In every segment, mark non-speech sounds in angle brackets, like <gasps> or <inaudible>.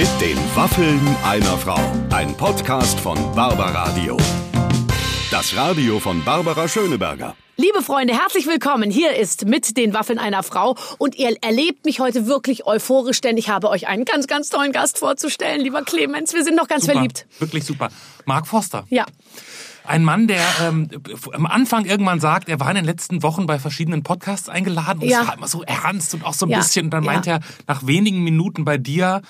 Mit den Waffeln einer Frau. Ein Podcast von Barbaradio. Das Radio von Barbara Schöneberger. Liebe Freunde, herzlich willkommen. Hier ist mit den Waffeln einer Frau und ihr erlebt mich heute wirklich euphorisch, denn ich habe euch einen ganz, ganz tollen Gast vorzustellen, lieber Clemens. Wir sind noch ganz super, verliebt. Wirklich super. Mark Forster. Ja. Ein Mann, der ähm, am Anfang irgendwann sagt, er war in den letzten Wochen bei verschiedenen Podcasts eingeladen und Ja. es war immer so ernst und auch so ein Ja, bisschen. Und dann ja. meint er nach wenigen Minuten bei dir,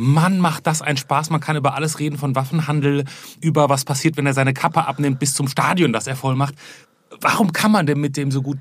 Mann, macht das einen Spaß. Man kann über alles reden, von Waffenhandel, über was passiert, wenn er seine Kappe abnimmt, bis zum Stadion, das er voll macht. Warum kann man denn mit dem so gut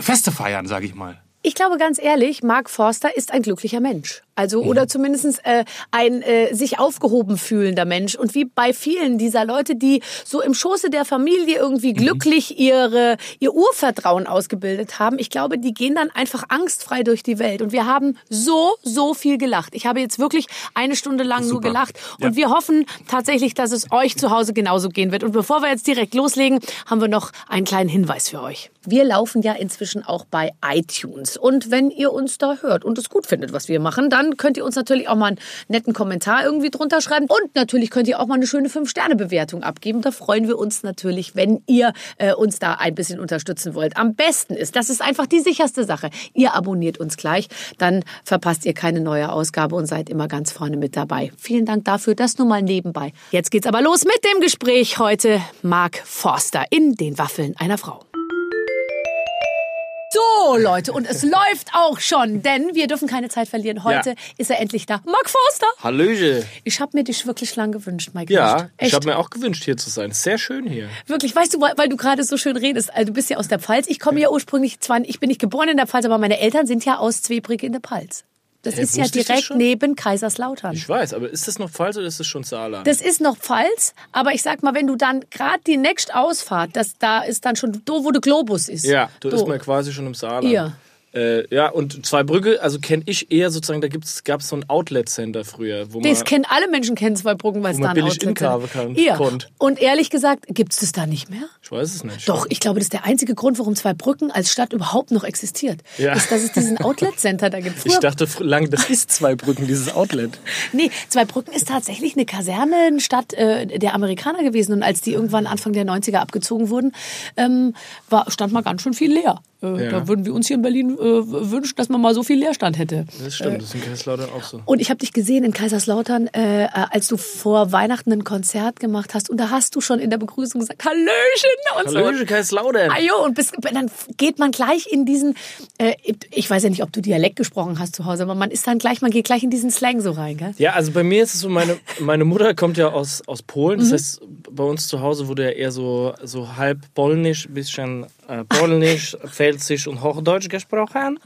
Feste feiern, sage ich mal? Ich glaube ganz ehrlich, Mark Forster ist ein glücklicher Mensch. Also oder zumindest äh, ein äh, sich aufgehoben fühlender Mensch. Und wie bei vielen dieser Leute, die so im Schoße der Familie irgendwie glücklich ihre, ihr Urvertrauen ausgebildet haben, ich glaube, die gehen dann einfach angstfrei durch die Welt. Und wir haben so, so viel gelacht. Ich habe jetzt wirklich eine Stunde lang nur Super. gelacht. Und Ja. wir hoffen tatsächlich, dass es euch zu Hause genauso gehen wird. Und bevor wir jetzt direkt loslegen, haben wir noch einen kleinen Hinweis für euch. Wir laufen ja inzwischen auch bei iTunes. Und wenn ihr uns da hört und es gut findet, was wir machen, dann könnt ihr uns natürlich auch mal einen netten Kommentar irgendwie drunter schreiben. Und natürlich könnt ihr auch mal eine schöne 5-Sterne-Bewertung abgeben. Da freuen wir uns natürlich, wenn ihr äh, uns da ein bisschen unterstützen wollt. Am besten ist, das ist einfach die sicherste Sache. Ihr abonniert uns gleich, dann verpasst ihr keine neue Ausgabe und seid immer ganz vorne mit dabei. Vielen Dank dafür, das nur mal nebenbei. Jetzt geht's aber los mit dem Gespräch heute. Mark Forster in den Waffeln einer Frau. So, Leute, und es läuft auch schon, denn wir dürfen keine Zeit verlieren. Heute Ja. ist er endlich da. Mark Forster! Hallöche. Ich habe mir dich wirklich lang gewünscht, Mike. Ja, ich habe mir auch gewünscht, hier zu sein. Sehr schön hier. Wirklich, weißt du, weil, weil du gerade so schön redest, also du bist ja aus der Pfalz. Ich komme ja ursprünglich, zwar, ich bin nicht geboren in der Pfalz, aber meine Eltern sind ja aus Zwebrück in der Pfalz. Das Äh, ist ja direkt neben Kaiserslautern. Ich weiß, aber ist das noch Pfalz oder ist das schon Saarland? Das ist noch Pfalz, aber ich sag mal, wenn du dann gerade die nächste Ausfahrt, das da ist dann schon, do, wo der Globus ist. ja, da ist man quasi schon im Saarland. Ja. Äh, ja, und Zweibrücke, also kenne ich eher sozusagen, da gab es so ein Outlet-Center früher, wo man... Das kennen alle Menschen kennen Zweibrücken, weil es da ein billig Outlet inkaufen sind. kann- Ja. konnt. Und ehrlich gesagt, gibt es das da nicht mehr? Ich weiß es nicht. Doch, ich glaube, das ist der einzige Grund, warum Zweibrücken als Stadt überhaupt noch existiert. Ja. Ist, dass es diesen Outlet-Center da gibt. Ich dachte lange, das ist Zweibrücken, dieses Outlet. <laughs> Nee, Zweibrücken ist tatsächlich eine Kasernenstadt äh, der Amerikaner gewesen. Und als die irgendwann Anfang der 90er abgezogen wurden, ähm, war, stand mal ganz schön viel leer. Äh, Ja. Da würden wir uns hier in Berlin äh, wünschen, dass man mal so viel Leerstand hätte. Das stimmt, das ist in Kaiserslautern auch so. Und ich habe dich gesehen in Kaiserslautern, äh, äh, als du vor Weihnachten ein Konzert gemacht hast. Und da hast du schon in der Begrüßung gesagt, Hallöchen und so. Kaiserslautern. Ah, jo, und bis, dann geht man gleich in diesen, äh, ich weiß ja nicht, ob du Dialekt gesprochen hast zu Hause, aber man ist dann gleich, man geht gleich in diesen Slang so rein, gell? Ja, also bei mir ist es so, meine, meine Mutter kommt ja aus, aus Polen. Mhm. Das heißt, bei uns zu Hause wurde ja eher so, so halb polnisch, bisschen äh, polnisch, <laughs> pfälzisch und hochdeutsch gesprochen.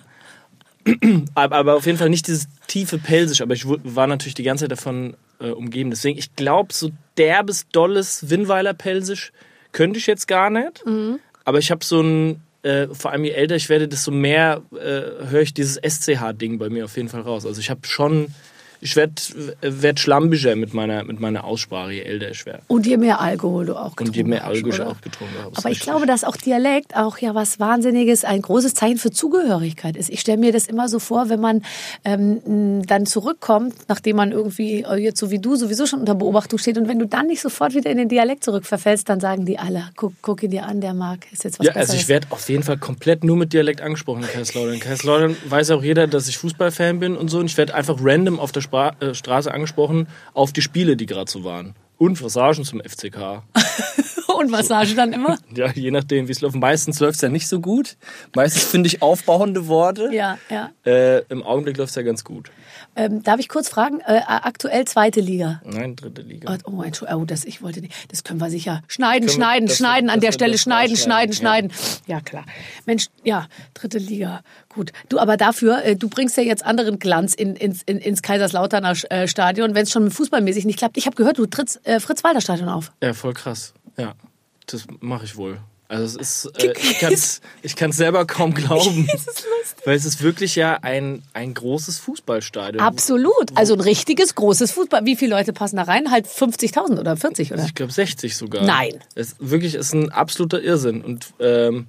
aber, auf jeden Fall nicht dieses tiefe Pelsisch. Aber ich war natürlich die ganze Zeit davon äh, umgeben. Deswegen, ich glaube, so derbes, dolles Winnweiler Pelsisch könnte ich jetzt gar nicht. Mhm. Aber ich habe so ein, äh, vor allem je älter ich werde, desto mehr äh, höre ich dieses SCH-Ding bei mir auf jeden Fall raus. Also ich habe schon, ich werde werd schlampischer mit meiner, mit meiner Aussprache, je älter ich werde. Und je mehr Alkohol du auch getrunken Und je mehr hast, Alkohol ich auch getrunken habe. Aber ich richtig. glaube, dass auch Dialekt auch ja was Wahnsinniges, ein großes Zeichen für Zugehörigkeit ist. Ich stelle mir das immer so vor, wenn man ähm, dann zurückkommt, nachdem man irgendwie äh, jetzt so wie du sowieso schon unter Beobachtung steht und wenn du dann nicht sofort wieder in den Dialekt zurückverfällst, dann sagen die alle, guck, guck ihn dir an, der mag, ist jetzt was Ja, Besseres. also ich werde auf jeden Fall komplett nur mit Dialekt angesprochen in Kaiserslautern. In Kaiserslautern weiß auch jeder, dass ich Fußballfan bin und so. Und ich werde einfach random auf der Spra äh, Straße angesprochen auf die Spiele, die gerade so waren. Und Passagen zum FCK. <laughs> und Massage dann immer? <laughs> Ja, je nachdem, wie es läuft. Meistens läuft es ja nicht so gut. Meistens finde ich aufbauende Worte. Ja, ja. Äh, Im Augenblick läuft es ja ganz gut. Ähm, darf ich kurz fragen, äh, aktuell zweite Liga? Nein, dritte Liga. Oh, Entschuldigung, oh, das, ich wollte nicht. Das können wir sicher. Schneiden, Können wir- schneiden, das- schneiden, an das der Stelle schneiden, schneiden, schneiden. Ja. klar. Mensch, ja, dritte Liga. Gut. Du, aber dafür, äh, du bringst ja jetzt anderen Glanz in, ins, in, ins Kaiserslauterner äh, Stadion, wenn es schon fußballmäßig nicht klappt. Ich habe gehört, du trittst äh, Fritz-Walter-Stadion auf. Ja, voll krass. Ja, das mache ich wohl. Also es ist, äh, ich kann es ich kann's selber kaum glauben. <laughs> Weil es ist wirklich ja ein, ein großes Fußballstadion. Absolut. Also ein richtiges, großes Fußball. Wie viele Leute passen da rein? Halt 50.000 oder 40, oder? Ich glaube 60 sogar. Nein. Es wirklich ist ein absoluter Irrsinn. Und ähm,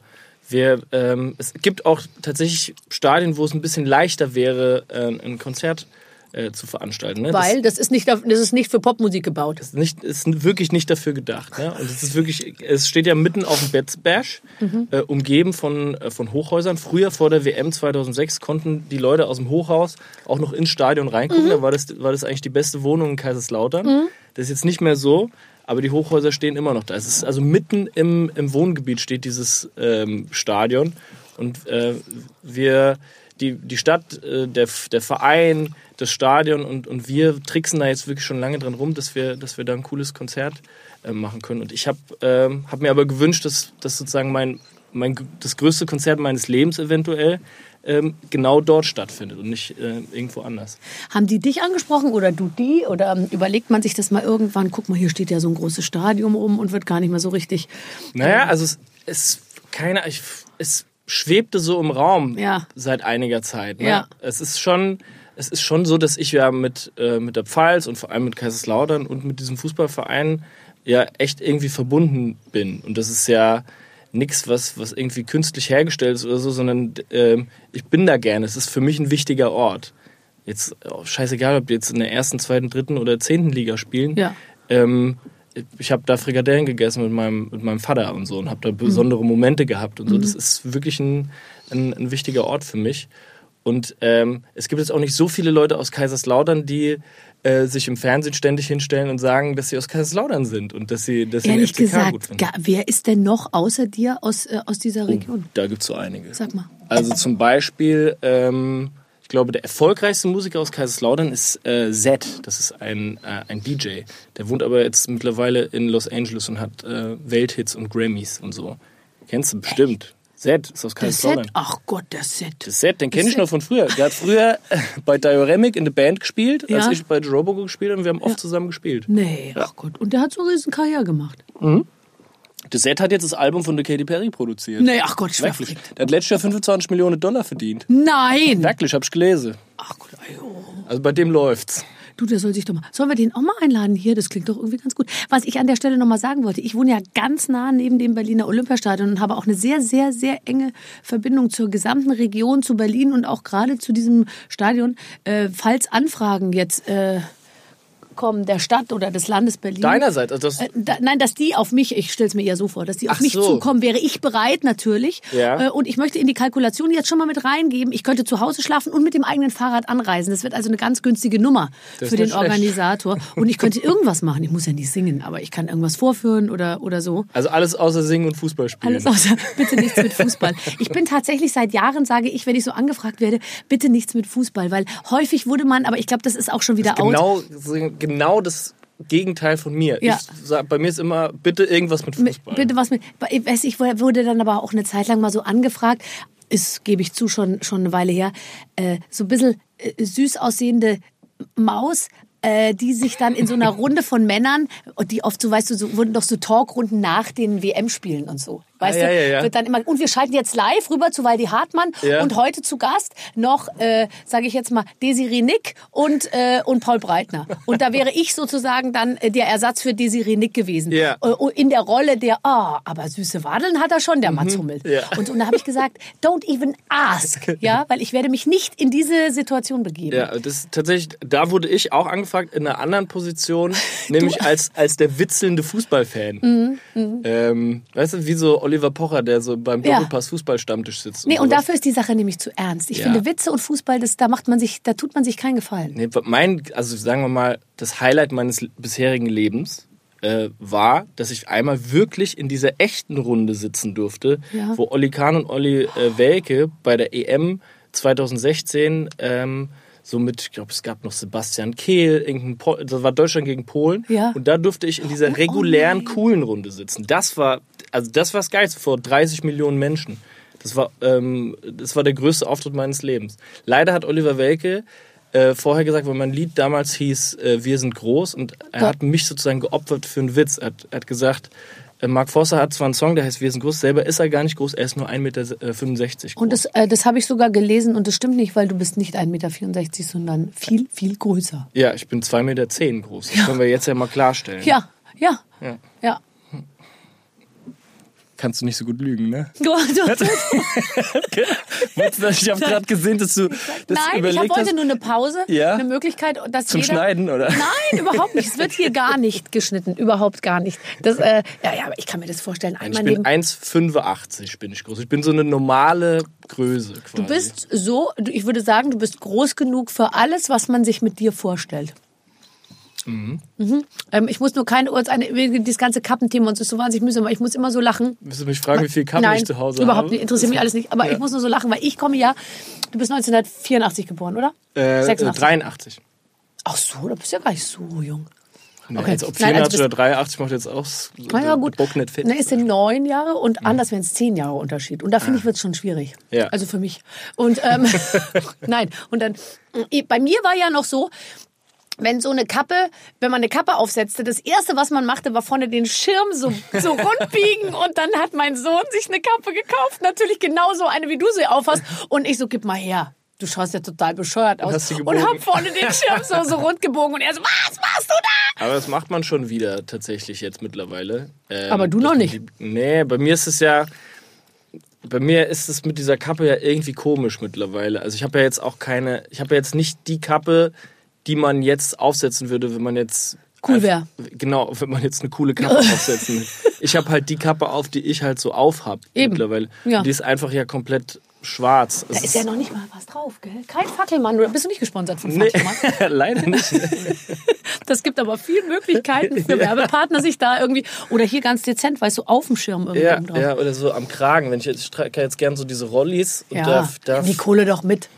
wir, ähm, es gibt auch tatsächlich Stadien, wo es ein bisschen leichter wäre, äh, ein Konzert äh, zu veranstalten. Ne? Weil das ist nicht, das ist nicht für Popmusik gebaut. Das ist, nicht, ist wirklich nicht dafür gedacht. Ne? Und es ist wirklich, es steht ja mitten auf dem Betzberg, äh, umgeben von, äh, von Hochhäusern. Früher vor der WM 2006 konnten die Leute aus dem Hochhaus auch noch ins Stadion reingucken. Da war das, war das eigentlich die beste Wohnung in Kaiserslautern. Das ist jetzt nicht mehr so. Aber die Hochhäuser stehen immer noch da. Es ist also mitten im, im Wohngebiet steht dieses ähm, Stadion. Und äh, wir, die, die Stadt, äh, der, der Verein, das Stadion und, und wir tricksen da jetzt wirklich schon lange dran rum, dass wir, dass wir da ein cooles Konzert äh, machen können. Und ich habe ähm, hab mir aber gewünscht, dass, dass sozusagen mein, mein, das größte Konzert meines Lebens eventuell ähm, genau dort stattfindet und nicht äh, irgendwo anders. Haben die dich angesprochen oder du die? Oder ähm, überlegt man sich das mal irgendwann? Guck mal, hier steht ja so ein großes Stadion rum und wird gar nicht mehr so richtig. Naja, also es, es keine, ich, es schwebte so im Raum Ja. seit einiger Zeit. Ne? Ja. Es ist schon, es ist schon so, dass ich ja mit, äh, mit der Pfalz und vor allem mit Kaiserslautern und mit diesem Fußballverein ja echt irgendwie verbunden bin. Und das ist ja nichts, was, was irgendwie künstlich hergestellt ist oder so, sondern ähm, ich bin da gerne. Es ist für mich ein wichtiger Ort. Jetzt oh, scheißegal, ob die jetzt in der ersten, zweiten, dritten oder zehnten Liga spielen. Ja. Ähm, ich habe da Frikadellen gegessen mit meinem, mit meinem Vater und so und habe da Mhm. besondere Momente gehabt und so. Das ist wirklich ein, ein, ein wichtiger Ort für mich. Und ähm, es gibt jetzt auch nicht so viele Leute aus Kaiserslautern, die äh, sich im Fernsehen ständig hinstellen und sagen, dass sie aus Kaiserslautern sind und dass sie, dass sie den Ehrlich FCK gut gesagt, finden. ga- wer ist denn noch außer dir aus, äh, aus dieser Region? Da gibt es so einige. Sag mal. Also zum Beispiel, ähm, ich glaube, der erfolgreichste Musiker aus Kaiserslautern ist äh, Zed. Das ist ein, äh, ein DJ. Der wohnt aber jetzt mittlerweile in Los Angeles und hat äh, Welthits und Grammys und so. Kennst du bestimmt. Zed ist aus Der Kaiserslautern. Ach Gott, der Set. Das Set, den kenne ich noch von früher. Der hat früher äh, bei Dioramic in der Band gespielt, als Ja. ich bei Robo gespielt und wir haben oft zusammen gespielt. Nee, ach Gott. Und der hat so eine riesen Karriere gemacht. Das Set hat jetzt das Album von der Katy Perry produziert. Nee, ach Gott, ich war Wirklich. Der hat letztes Jahr 25 Millionen Dollar verdient. Nein! Wirklich, hab ich gelesen. Ach Gott, ayo. Also bei dem läuft's. Du, der soll sich doch mal. Sollen wir den auch mal einladen hier? Das klingt doch irgendwie ganz gut. Was ich an der Stelle noch mal sagen wollte, ich wohne ja ganz nah neben dem Berliner Olympiastadion und habe auch eine sehr, sehr, sehr enge Verbindung zur gesamten Region, zu Berlin und auch gerade zu diesem Stadion. Äh, falls Anfragen jetzt äh, kommen der Stadt oder des Landes Berlin. Deinerseits, also das, Äh, da, nein, dass die auf mich, ich stelle es mir eher so vor, dass die auf Ach mich so. zukommen, wäre ich bereit natürlich. Ja. Äh, und ich möchte in die Kalkulation jetzt schon mal mit reingeben, ich könnte zu Hause schlafen und mit dem eigenen Fahrrad anreisen. Das wird also eine ganz günstige Nummer Das für den schlecht. Organisator. Und ich könnte irgendwas machen. Ich muss ja nicht singen, aber ich kann irgendwas vorführen oder, oder so. also alles außer Singen und Fußball spielen. Alles außer bitte nichts mit Fußball. Ich bin tatsächlich seit Jahren, sage ich, wenn ich so angefragt werde, bitte nichts mit Fußball, weil häufig wurde man, aber ich glaube, das ist auch schon wieder out. genau, genau das Gegenteil von mir. Ja. Ich sag, bei mir ist immer, bitte irgendwas mit Fußball. Bitte was mit. Ich weiß, ich wurde dann aber auch eine Zeit lang mal so angefragt, ist, gebe ich zu, schon, schon eine Weile her, äh, so ein bisschen äh, süß aussehende Maus, äh, die sich dann in so einer <laughs> Runde von Männern, und die oft so, weißt du, so, wurden doch so Talkrunden nach den WM-Spielen und so. Weißt Ah, ja, du, ja, ja. wird dann immer, und wir schalten jetzt live rüber zu Waldi Hartmann und heute zu Gast noch, äh, sage ich jetzt mal, Desiree Nick und, äh, und Paul Breitner. Und da wäre ich sozusagen dann äh, der Ersatz für Desiree Nick gewesen. Ja. Äh, in der Rolle der, ah, aber süße Wadeln hat er schon, der Mats Hummel. Mhm. Und, und da habe ich gesagt, don't even ask, <laughs> ja, weil ich werde mich nicht in diese Situation begeben. Ja, das tatsächlich, da wurde ich auch angefragt in einer anderen Position, <laughs> nämlich als, als der witzelnde Fußballfan. Ähm, weißt du, wie so Oliver Pocher, der so beim Ja. Doppelpass Fußballstammtisch sitzt. Nee, und sowas. dafür ist die Sache nämlich zu ernst. Ich Ja. finde Witze und Fußball, das, da macht man sich, da tut man sich keinen Gefallen. Nee, mein, also sagen wir mal, das Highlight meines bisherigen Lebens äh, war, dass ich einmal wirklich in dieser echten Runde sitzen durfte, Ja. wo Olli Kahn und Olli äh, Welke bei der EM 2016 ähm, so mit, ich glaube, es gab noch Sebastian Kehl, irgendein Pol das war Deutschland gegen Polen. Ja. Und da durfte ich in dieser regulären, nein. coolen Runde sitzen. Das war, also das war das Geilste vor 30 Millionen Menschen. Das war, ähm, das war der größte Auftritt meines Lebens. Leider hat Oliver Welke äh, vorher gesagt, weil mein Lied damals hieß äh, Wir sind groß und er Ja. hat mich sozusagen geopfert für einen Witz. Er hat, er hat gesagt, äh, Mark Forster hat zwar einen Song, der heißt Wir sind groß, selber ist er gar nicht groß, er ist nur 1,65 Meter groß. Und das, äh, das habe ich sogar gelesen und das stimmt nicht, weil du bist nicht 1,64 Meter, sondern viel, viel größer. ja, ich bin 2,10 Meter groß. Das können wir jetzt ja mal klarstellen. Ja, ja, Ja. ja. Kannst du nicht so gut lügen, ne? <laughs> Du, du, ich habe gerade gesehen, dass du das Nein, ich überlegt hab, wollte nur eine Pause, Ja? eine Möglichkeit, dass Zum jeder, Schneiden, oder? Nein, überhaupt nicht. Es wird hier gar <laughs> nicht geschnitten, überhaupt gar nicht. Das, äh, ja, ja, aber ich kann mir das vorstellen. Ich Einmal bin neben, 1,85 bin ich groß. Ich bin so eine normale Größe quasi. du bist so, ich würde sagen, du bist groß genug für alles, was man sich mit dir vorstellt. Mhm. Ähm, ich muss nur keine eine, dieses ganze Kappenthema und so ist so wahnsinnig mühsam, weil ich muss immer so lachen. Willst du mich fragen, wie viel Kappen Nein, ich zu Hause überhaupt habe? nicht, interessiert mich <laughs> alles nicht. Aber Ja. ich muss nur so lachen, weil ich komme ja, du bist 1984 geboren, oder? Äh, 86. 83. Ach so, da bist du ja gar nicht so jung. Nee, Okay. Als ob Nein, 84 also oder 83 macht jetzt auch so Na ja, gut. Bock nicht fit. Na, ist denn neun Jahre und anders wären es zehn Jahre Unterschied. Und da finde ich, wird es schon schwierig. Ja. Also für mich. Und ähm, <laughs> <laughs> nein, und dann, äh, bei mir war ja noch so, wenn so eine Kappe, wenn man eine Kappe aufsetzte, das erste, was man machte, war vorne den Schirm so, so <laughs> rund biegen und dann hat mein Sohn sich eine Kappe gekauft, natürlich genauso eine, wie du sie aufhast und ich so, gib mal her. Du schaust ja total bescheuert aus. Und gebogen. hab vorne den Schirm so, so rund gebogen und er so, was machst du da? Aber das macht man schon wieder tatsächlich jetzt mittlerweile. Ähm, Aber du noch nicht. Die, nee, bei mir ist es ja. Bei mir ist es mit dieser Kappe ja irgendwie komisch mittlerweile. Also ich habe ja jetzt auch keine. Ich habe ja jetzt nicht die Kappe, die man jetzt aufsetzen würde, wenn man jetzt. Cool wär. Genau, wenn man jetzt eine coole Kappe <laughs> aufsetzen will. Ich habe halt die Kappe auf, die ich halt so aufhab Eben. mittlerweile. Ja. Die ist einfach ja komplett schwarz. Da ist ja noch nicht mal was drauf, gell? Kein Fackelmann. Oder bist du nicht gesponsert von Nee, Fackelmann? <laughs> leider nicht. <laughs> Das gibt aber viele Möglichkeiten für Werbepartner, sich da irgendwie. Oder hier ganz dezent, weißt du, auf dem Schirm irgendwie Ja, drauf. ja, oder so am Kragen. Wenn ich jetzt ich trage jetzt gern so diese Rollis und Ja, darf, darf die Kohle doch mit.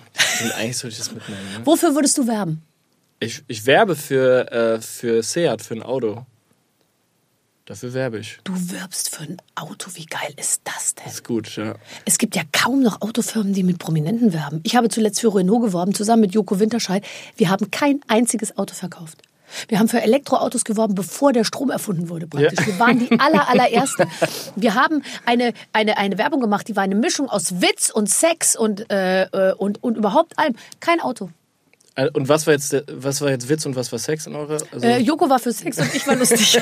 Und eigentlich sollte ich das mitnehmen. Ne? Wofür würdest du werben? Ich, ich werbe für, äh, für Seat, für ein Auto. Dafür werbe ich. Du wirbst für ein Auto. Wie geil ist das denn? Ist gut, ja. Es gibt ja kaum noch Autofirmen, die mit Prominenten werben. Ich habe zuletzt für Renault geworben, zusammen mit Joko Winterscheid. Wir haben kein einziges Auto verkauft. Wir haben für Elektroautos geworben, bevor der Strom erfunden wurde praktisch. Ja. Wir waren die <laughs> aller, allerersten. Wir haben eine, eine, eine Werbung gemacht, die war eine Mischung aus Witz und Sex und, äh, äh, und, und überhaupt allem. Kein Auto. Äh, Und was war jetzt, was war jetzt Witz und was war Sex in eurer? Also, Äh, Joko war für Sex und ich war lustig. <laughs>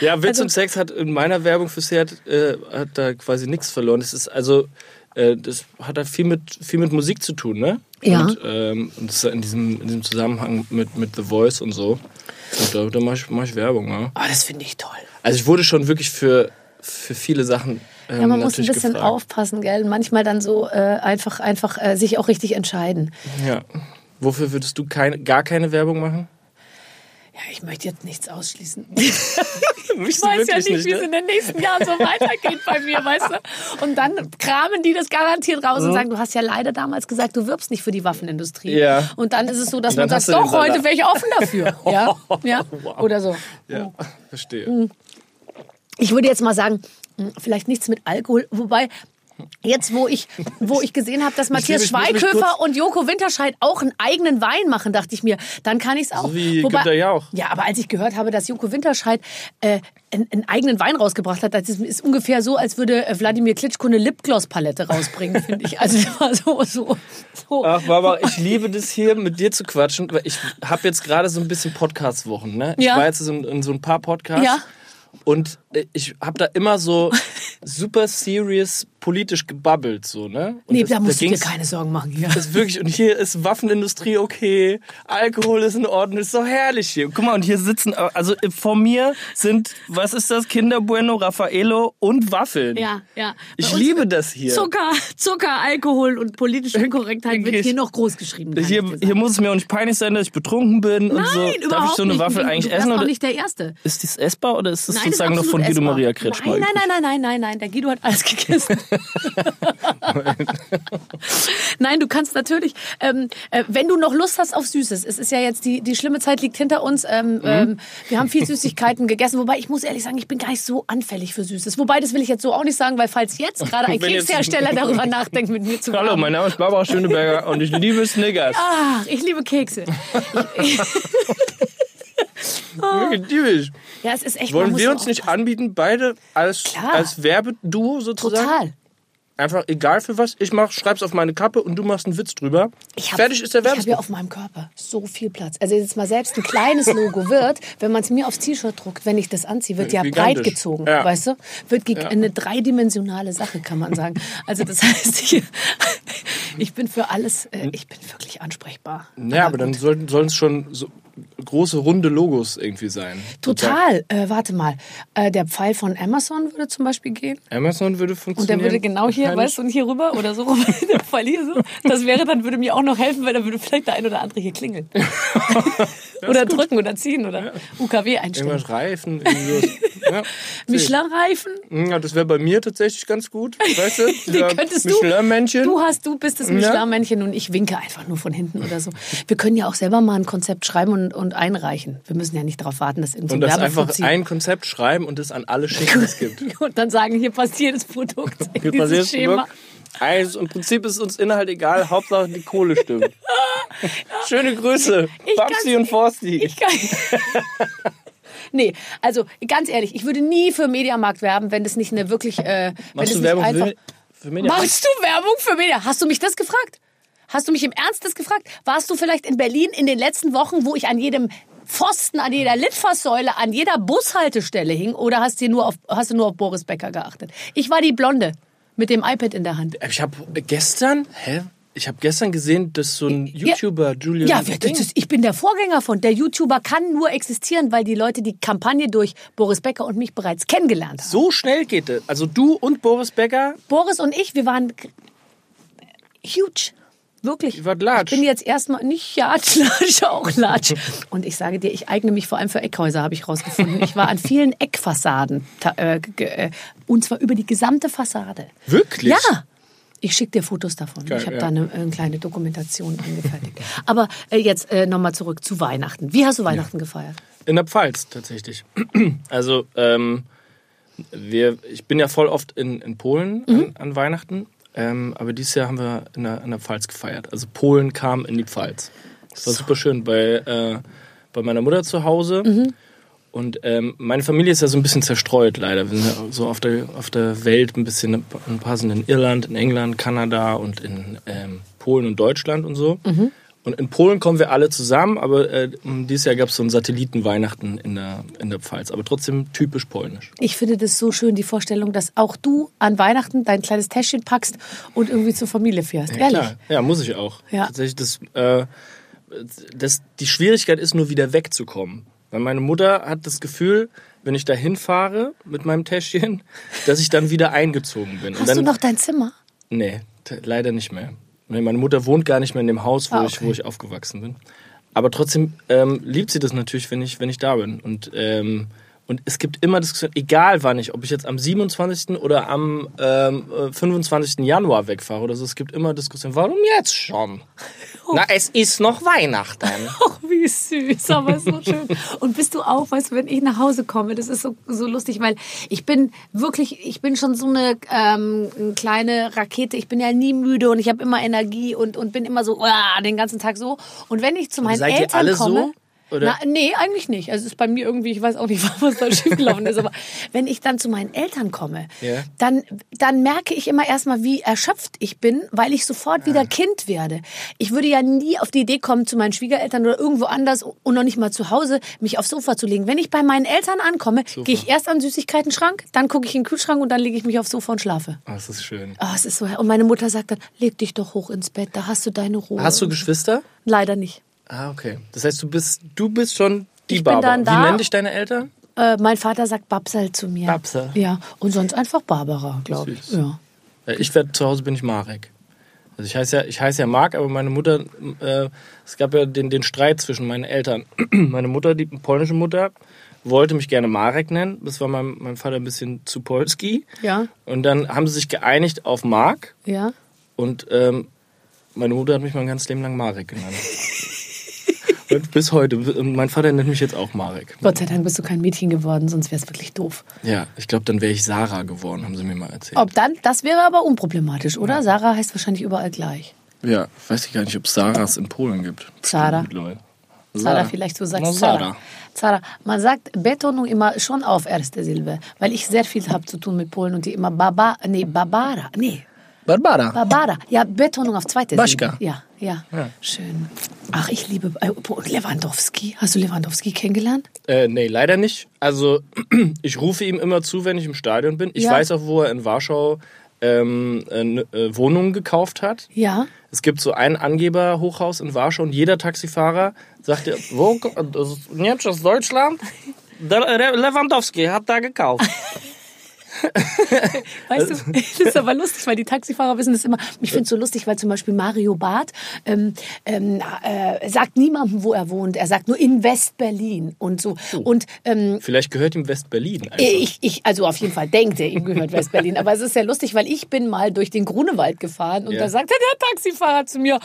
ja, Witz also- und Sex hat in meiner Werbung für Seat äh, hat da quasi nichts verloren. Das ist also, äh, das hat da viel mit, viel mit Musik zu tun, ne? Ja. Und, ähm, und das ist in diesem, in diesem Zusammenhang mit, mit The Voice und so. Und da, da mache ich, mach ich Werbung, ja. Oh, das finde ich toll. Also ich wurde schon wirklich für, für viele Sachen ähm, Ja, man muss ein bisschen gefragt. aufpassen, gell? Manchmal dann so äh, einfach, einfach äh, sich auch richtig entscheiden. Ja. Wofür würdest du keine, gar keine Werbung machen? Ja, ich möchte jetzt nichts ausschließen. <laughs> Ich weiß ja nicht, wie ne? es in den nächsten Jahren so weitergeht bei mir, weißt du? Und dann kramen die das garantiert raus und sagen, du hast ja leider damals gesagt, du wirbst nicht für die Waffenindustrie. Mhm. Ja. Und dann ist es so, dass man sagt, doch, heute wäre ich offen dafür. <laughs> Ja, ja. oder so. Ja, verstehe. Mhm. Ich würde jetzt mal sagen, vielleicht nichts mit Alkohol, wobei jetzt, wo ich, wo ich gesehen habe, dass Matthias ich Schweighöfer und Joko Winterscheid auch einen eigenen Wein machen, dachte ich mir, dann kann ich es auch. Wie Günter Jauch. Ja, aber als ich gehört habe, dass Joko Winterscheid äh, einen, einen eigenen Wein rausgebracht hat, das ist, ist ungefähr so, als würde äh, Wladimir Klitschko eine Lipgloss-Palette rausbringen, <laughs> finde ich. Also das war so, so, so. Ach, Barbara, ich liebe das hier mit dir zu quatschen, ich habe jetzt gerade so ein bisschen Podcast-Wochen, ne? Ich Ja. war jetzt so in, in so ein paar Podcasts. Ja. Und äh, ich habe da immer so <laughs> super serious politisch gebabbelt, so, ne? Und nee, das- da musst du dir keine Sorgen machen hier. Das ist wirklich, und hier ist Waffenindustrie okay, Alkohol ist in Ordnung, ist so herrlich hier. Guck mal, und hier sitzen, also äh, vor mir sind, was ist das, Kinder Bueno, Raffaello und Waffeln. Ja, ja. Bei Ich liebe das hier. Zucker, Zucker, Alkohol und politische Unkorrektheit wird hier noch groß geschrieben. Hier, hier muss es mir auch nicht peinlich sein, dass ich betrunken bin und Nein, so. überhaupt Darf ich so eine nicht. Waffel eigentlich essen? auch Oder nicht der Erste. ist das essbar oder ist das Nein, das ist sozusagen noch von Guido essbar. Maria Kretschmer? Nein, nein, übrig? nein, nein, nein, nein. Der Guido hat alles gegessen. Nein, du kannst natürlich, ähm, äh, wenn du noch Lust hast auf Süßes, es ist ja jetzt die, die schlimme Zeit liegt hinter uns. Ähm, Mhm. ähm, wir haben viel Süßigkeiten gegessen, wobei ich muss ehrlich sagen, ich bin gar nicht so anfällig für Süßes. Wobei, das will ich jetzt so auch nicht sagen, weil falls jetzt gerade ein Kekshersteller darüber nachdenkt, mit mir zu Hallo, mein Name ist Barbara Schöneberger <laughs> und ich liebe Snickers. Ach, ich liebe Kekse. <laughs> Wirklich typisch. Ja, es ist echt. Wollen wir uns nicht anbieten, beide als, Klar. als Werbeduo sozusagen? Total. Einfach egal für was. Ich mach, schreib's auf meine Kappe und du machst einen Witz drüber. Hab, Fertig ist der Ich habe ja Werbespot. auf meinem Körper so viel Platz. Also jetzt mal selbst ein kleines Logo wird, wenn man es mir aufs T-Shirt druckt, wenn ich das anziehe, wird ja Gigantisch. breit gezogen, Ja. weißt du? Wird geg- eine dreidimensionale Sache, kann man sagen. Also das <laughs> heißt, ich, ich bin für alles, äh, ich bin wirklich ansprechbar. Ja, aber dann gut. sollten sollen es schon so große runde Logos irgendwie sein. Total. Äh, warte mal. Äh, der Pfeil von Amazon würde zum Beispiel gehen. Amazon würde Und funktionieren. der würde genau hier, weißt du, und hier rüber oder so <laughs> rüber, der Pfeil hier so. Das wäre dann, würde mir auch noch helfen, weil dann würde vielleicht der ein oder andere hier klingeln. <laughs> <laughs> oder drücken oder ziehen oder UKW einstellen. Irgendwas Reifen. ja. Michelin-Reifen? ja, das wäre bei mir tatsächlich ganz gut. Weißt du? Könntest. Michelin-Männchen. Du hast, du bist das Michelin-Männchen und ich winke einfach nur von hinten oder so. Wir können ja auch selber mal ein Konzept schreiben und, und einreichen. Wir müssen ja nicht darauf warten, dass irgendein Und das Werbeflug einfach ein Konzept schreiben und es an alle schicken, es <laughs> gibt. Und dann sagen, hier passt jedes Produkt in <laughs> Hier dieses passiert Schema. Also im Prinzip ist uns Inhalt egal, Hauptsache die Kohle stimmt. <laughs> Schöne Grüße, Ich Babsi und Forsti. Ich kann. Nee, also ganz ehrlich, ich würde nie für Mediamarkt werben, wenn das nicht eine wirklich. Äh, Machst du Werbung für, für Media? Machst du Werbung für Media? Hast du mich das gefragt? Hast du mich im Ernst das gefragt? Warst du vielleicht in Berlin in den letzten Wochen, wo ich an jedem Pfosten, an jeder Litfaßsäule, an jeder Bushaltestelle hing? Oder hast du nur auf, hast du nur auf Boris Becker geachtet? Ich war die Blonde mit dem iPad in der Hand. Ich habe gestern, hä? Ich habe gestern gesehen, dass so ein YouTuber, Julian Ja, wer- das ist, ich bin der Vorgänger von. Der YouTuber kann nur existieren, weil die Leute die Kampagne durch Boris Becker und mich bereits kennengelernt haben. so schnell geht es. Also du und Boris Becker, Boris und ich, wir waren huge. Wirklich. Latsch. Ich bin jetzt erstmal nicht ja, <laughs> Latsch, auch Latsch. Und ich sage dir, ich eigne mich vor allem für Eckhäuser, habe ich rausgefunden. Ich war an vielen Eckfassaden. Äh, äh, und zwar über die gesamte Fassade. Wirklich? Ja. Ich schicke dir Fotos davon. Geil, ich habe ja. da eine, eine kleine Dokumentation angefertigt. Aber äh, jetzt äh, nochmal zurück zu Weihnachten. Wie hast du Weihnachten gefeiert? in der Pfalz tatsächlich. <clears throat> Also ähm, wir, ich bin ja voll oft in, in Polen an, an Weihnachten, ähm, aber dieses Jahr haben wir in der, in der Pfalz gefeiert. Also Polen kam in die Pfalz. Das war super schön bei, äh, bei meiner Mutter zu Hause. Und ähm, meine Familie ist ja so ein bisschen zerstreut, leider. Wir sind ja so auf der, auf der Welt ein bisschen, ein paar sind in Irland, in England, Kanada und in ähm, Polen und Deutschland und so. Und in Polen kommen wir alle zusammen, aber äh, dieses Jahr gab es so ein Satellitenweihnachten in der, in der Pfalz, aber trotzdem typisch polnisch. Ich finde das so schön, die Vorstellung, dass auch du an Weihnachten dein kleines Täschchen packst und irgendwie zur Familie fährst. Ehrlich. Klar. Ja, muss ich auch. Ja. Tatsächlich, das, äh, das, die Schwierigkeit ist nur wieder wegzukommen. Weil meine Mutter hat das Gefühl, wenn ich da hinfahre mit meinem Täschchen, <laughs> dass ich dann wieder eingezogen bin. Und Hast dann, du noch dein Zimmer? Nee, leider nicht mehr. Meine Mutter wohnt gar nicht mehr in dem Haus, wo, Ah, ich, okay. wo ich aufgewachsen bin. Aber trotzdem ähm, liebt sie das natürlich, wenn ich, wenn ich da bin. Und, ähm, und es gibt immer Diskussionen, egal wann ich, ob ich jetzt am 27. oder am ähm, äh, 25. Januar wegfahre oder so, es gibt immer Diskussionen, warum jetzt schon? Na, es ist noch Weihnachten. Ach, <laughs> wie süß, aber so schön. Und bist du auch, weißt du, wenn ich nach Hause komme, das ist so, so lustig, weil ich bin wirklich, ich bin schon so eine ähm, eine kleine Rakete. Ich bin ja nie müde und ich habe immer Energie und, und bin immer so uah, den ganzen Tag so. Und wenn ich zu meinen seid ihr Eltern alle komme, so? Oder? Na, nee, eigentlich nicht. Also es ist bei mir irgendwie, ich weiß auch nicht, <laughs> was da schiefgelaufen ist, aber wenn ich dann zu meinen Eltern komme, Ja. dann, dann merke ich immer erstmal, wie erschöpft ich bin, weil ich sofort Ah. wieder Kind werde. Ich würde ja nie auf die Idee kommen, zu meinen Schwiegereltern oder irgendwo anders und noch nicht mal zu Hause, mich aufs Sofa zu legen. Wenn ich bei meinen Eltern ankomme, gehe ich erst an den Süßigkeiten-Schrank, dann gucke ich in den Kühlschrank und dann lege ich mich aufs Sofa und schlafe. Oh, das ist schön. Oh, es ist so, und meine Mutter sagt dann, leg dich doch hoch ins Bett, da hast du deine Ruhe. Hast du Geschwister? Leider nicht. Ah, okay. Das heißt, du bist, du bist schon die Ich Barbara. Wie nennen dich deine Eltern? Äh, mein Vater sagt Babsal zu mir. Babsal. Ja, und sonst einfach Barbara, glaube ich. Ja. Ich werde zu Hause bin ich Marek. Also ich heiße ja, ich heiße ja Mark, aber meine Mutter, äh, es gab ja den, den Streit zwischen meinen Eltern. <clears throat> meine Mutter, die polnische Mutter, wollte mich gerne Marek nennen. Das war meinem, meinem Vater ein bisschen zu polski. Ja, Und dann haben sie sich geeinigt auf Mark. ja. Und ähm, meine Mutter hat mich mein ganzes Leben lang Marek genannt. <laughs> Und bis heute. Mein Vater nennt mich jetzt auch Marek. Gott sei Dank bist du kein Mädchen geworden, sonst wäre es wirklich doof. Ja, ich glaube, dann wäre ich Sarah geworden, haben sie mir mal erzählt. Ob dann, das wäre aber unproblematisch, oder? Sarah heißt wahrscheinlich überall gleich. Ja, weiß ich gar nicht, ob es Sarahs in Polen gibt. Zara. Mittlerweile. Zara vielleicht, du sagst. Zara. Zara. Man sagt Betonung immer schon auf erste Silbe, weil ich sehr viel habe zu tun mit Polen und die immer Baba, nee, Barbara, nee. Barbara. Barbara. Ja, Betonung auf zweite Baschka. Silbe. Ja, ja, Schön. Ach, ich liebe äh, Lewandowski. Hast du Lewandowski kennengelernt? Äh, nee, leider nicht. Also, <clears throat> ich rufe ihm immer zu, wenn ich im Stadion bin. Ich Ja. weiß auch, wo er in Warschau ähm, äh, ne- äh, Wohnungen gekauft hat. Ja. Es gibt so ein Angeber-Hochhaus in Warschau und jeder Taxifahrer sagt dir, wo, das ist Deutschland? <laughs> Der Re- Lewandowski hat da gekauft. <laughs> <laughs> Weißt du, <laughs> das ist aber lustig, weil die Taxifahrer wissen das immer. Ich finde es so lustig, weil zum Beispiel Mario Barth ähm, ähm, äh, sagt niemandem, wo er wohnt. Er sagt nur in West-Berlin und so. Und ähm, Vielleicht gehört ihm West-Berlin einfach. ich, ich, also auf jeden Fall denkt er, ihm gehört West-Berlin. Aber es ist sehr lustig, weil ich bin mal durch den Grunewald gefahren und Ja. da sagte der Taxifahrer zu mir,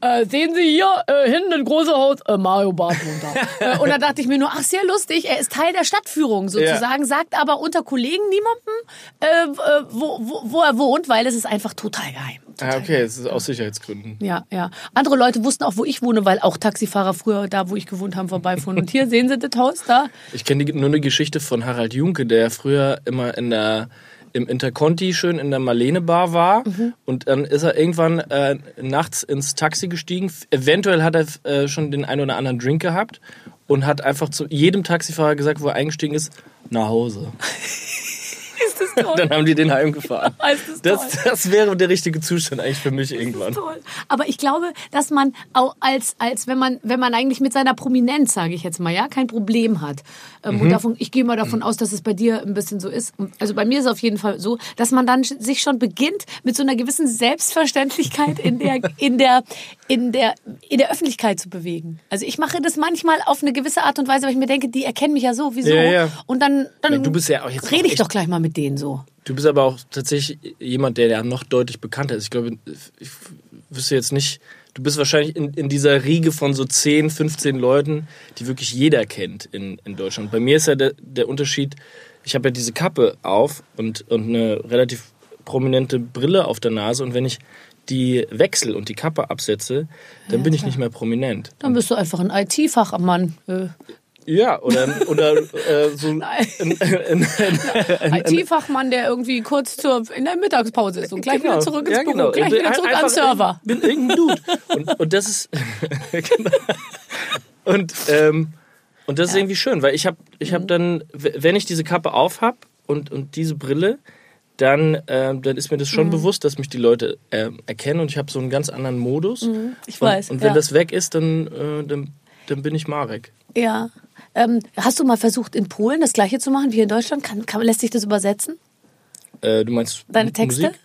äh, sehen Sie hier äh, hinten ein großes Haus, äh, Mario Barth wohnt da. <laughs> äh, und da dachte ich mir nur, ach sehr lustig, er ist Teil der Stadtführung sozusagen, sagt aber unter Kollegen niemandem, äh, äh, wo, wo, wo er wohnt, weil es ist einfach total geheim. Total Ah, okay, es ist aus Sicherheitsgründen. ja, ja. Andere Leute wussten auch, wo ich wohne, weil auch Taxifahrer früher da, wo ich gewohnt habe, vorbeifuhren. Und hier sehen Sie das Haus da. Ich kenne nur eine Geschichte von Harald Junke, der früher immer in der im Interconti schön in der Marlene Bar war und dann ist er irgendwann äh, nachts ins Taxi gestiegen. Eventuell hat er äh, schon den einen oder anderen Drink gehabt und hat einfach zu jedem Taxifahrer gesagt, wo er eingestiegen ist, nach Hause. <laughs> Ist das toll? Dann haben die den heimgefahren. <laughs> Ist das Das, das wäre der richtige Zustand eigentlich für mich irgendwann. ist toll. Aber ich glaube, dass man auch als, als wenn man, wenn man eigentlich mit seiner Prominenz, sage ich jetzt mal, ja, kein Problem hat. Ähm, Mhm. Und davon, ich gehe mal davon aus, dass es bei dir ein bisschen so ist. Also bei mir ist es auf jeden Fall so, dass man dann sich schon beginnt, mit so einer gewissen Selbstverständlichkeit in der, <laughs> in der, in der, in der Öffentlichkeit zu bewegen. Also ich mache das manchmal auf eine gewisse Art und Weise, weil ich mir denke, die erkennen mich ja sowieso. Ja, ja. Und dann, dann du bist ja auch jetzt rede ich doch gleich mal mit denen so. Du bist aber auch tatsächlich jemand, der ja noch deutlich bekannter ist. Ich glaube, ich wüsste jetzt nicht, du bist wahrscheinlich in, in dieser Riege von so 10, 15 Leuten, die wirklich jeder kennt in, in Deutschland. Bei mir ist ja der, der Unterschied, ich habe ja diese Kappe auf und, und eine relativ prominente Brille auf der Nase und wenn ich die wechsel und die Kappe absetze, dann bin ich nicht mehr prominent. Dann bist du einfach ein IT-Fachmann. Äh, Ja, oder, oder äh, so ein, IT-Fachmann, der irgendwie kurz zur, in der Mittagspause ist und gleich wieder zurück ins Ja, Büro, genau. gleich wieder zurück am Server. Bin irgendein Dude. Und, und das ist. <laughs> genau. Und, ähm, und das ist irgendwie schön, weil ich habe ich Mhm. hab dann, w- wenn ich diese Kappe auf habe und, und diese Brille, dann, ähm, dann ist mir das schon Mhm. bewusst, dass mich die Leute ähm, erkennen und ich habe so einen ganz anderen Modus. Mhm. Ich und, weiß, Und wenn ja. das weg ist, dann, äh, dann, dann bin ich Marek. Ja. Ähm, hast du mal versucht, in Polen das Gleiche zu machen wie in Deutschland? Kann, kann, lässt sich das übersetzen? Äh, du meinst Deine Texte? Musik?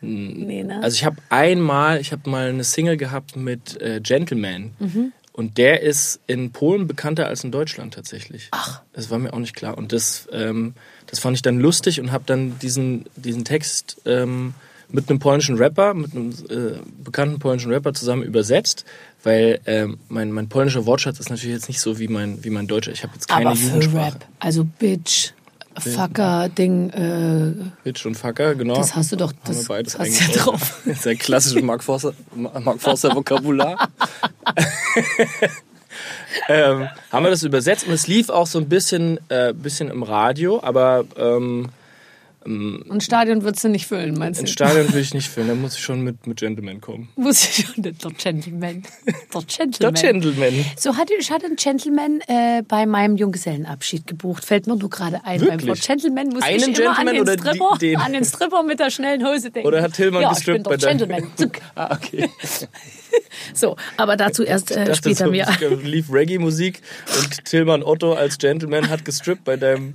Nee, ne? Also ich habe einmal, ich habe mal eine Single gehabt mit äh, Gentleman. Mhm. Und der ist in Polen bekannter als in Deutschland tatsächlich. Ach. Das war mir auch nicht klar. Und das, ähm, das fand ich dann lustig und habe dann diesen, diesen Text ähm, mit einem polnischen Rapper, mit einem äh, bekannten polnischen Rapper zusammen übersetzt, weil ähm, mein, mein polnischer Wortschatz ist natürlich jetzt nicht so wie mein, wie mein deutscher. Ich habe jetzt keine Aber Jugendsprache. Rap, also Bitch, Fucker, Ding, äh, Bitch und Fucker, genau. das hast du doch, Haben wir das, beides das hast ja drauf. <laughs> Das ist ein klassisches Mark Forster, Mark Forster Vokabular. <laughs> ähm, haben wir das übersetzt und es lief auch so ein bisschen, äh, bisschen im Radio, aber ähm, Und Stadion würdest du nicht füllen, meinst ins du? Stadion will ich nicht führen, da muss ich schon mit, mit Gentleman kommen. <laughs> Muss ich schon, der Gentleman. Der <laughs> Der Gentleman. Gentleman. So hatte ich hatte einen Gentleman äh, bei meinem Junggesellenabschied gebucht. Fällt mir nur gerade ein. Beim Wirklich? Wort Gentleman muss Einen ich immer an Gentleman den, oder die- Stripper, den? an den Stripper mit der schnellen Hose denken. Oder hat Tillmann ja, gestrippt bei deinem- Gentleman. <laughs> Ah, okay. So, aber dazu erst äh, dachte, später so, mehr. lief Reggae-Musik und Tillmann Otto als Gentleman hat gestrippt bei deinem.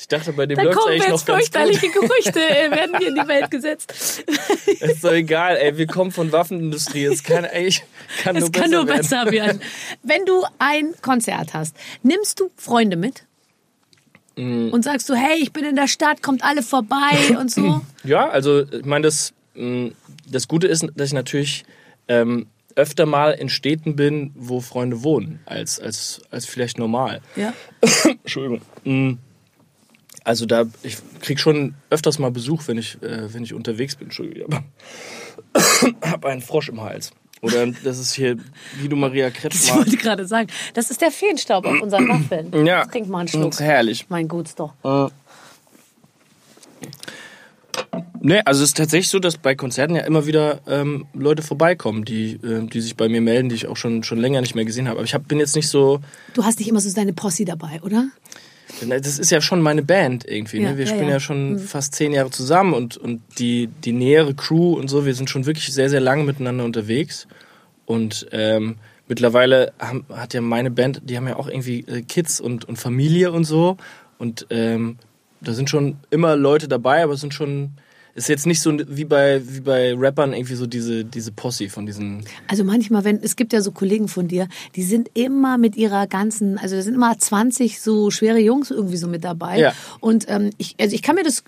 Ich dachte, bei dem Da läuft eigentlich noch ganz fürchterliche Gerüchte, äh, werden hier in die Welt gesetzt. <laughs> Ist doch egal, ey. Wir kommen von Waffenindustrie. Es kann eigentlich kann Es nur kann besser nur werden. besser werden. Wenn du ein Konzert hast, nimmst du Freunde mit? Mm. Und sagst du, hey, ich bin in der Stadt, kommt alle vorbei <laughs> und so? Ja, also ich meine, das, mh, das Gute ist, dass ich natürlich ähm, öfter mal in Städten bin, wo Freunde wohnen, als, als, als vielleicht normal. Ja. <coughs> Entschuldigung. Also da, ich krieg schon öfters mal Besuch, wenn ich, äh, wenn ich unterwegs bin. Entschuldigung, aber <coughs> habe einen Frosch im Hals. Oder das ist hier Guido Maria Ich Kretschmer. wollte gerade sagen, das ist der Feenstaub auf unseren Waffeln. <coughs> Ja. Trink mal einen Das Schluck. ist herrlich. Mein Gut's doch. Nee, also es ist tatsächlich so, dass bei Konzerten ja immer wieder ähm, Leute vorbeikommen, die, äh, die sich bei mir melden, die ich auch schon, schon länger nicht mehr gesehen habe. Aber ich hab, bin jetzt nicht so. Du hast nicht immer so deine Posse dabei, oder? Das ist ja schon meine Band irgendwie. Ja, ne? Wir ja, spielen ja, ja. schon fast zehn Jahre zusammen und, und die, die nähere Crew und so, wir sind schon wirklich sehr, sehr lange miteinander unterwegs. Und ähm, mittlerweile haben, hat ja meine Band, die haben ja auch irgendwie äh, Kids und, und Familie und so. Und ähm, da sind schon immer Leute dabei, aber es sind schon. Ist jetzt nicht so wie bei, wie bei Rappern irgendwie so diese, diese Posse von diesen. Also manchmal, wenn, es gibt ja so Kollegen von dir, die sind immer mit ihrer ganzen, also da sind immer 20 so schwere Jungs irgendwie so mit dabei. Ja. Und ähm, ich, also ich kann mir das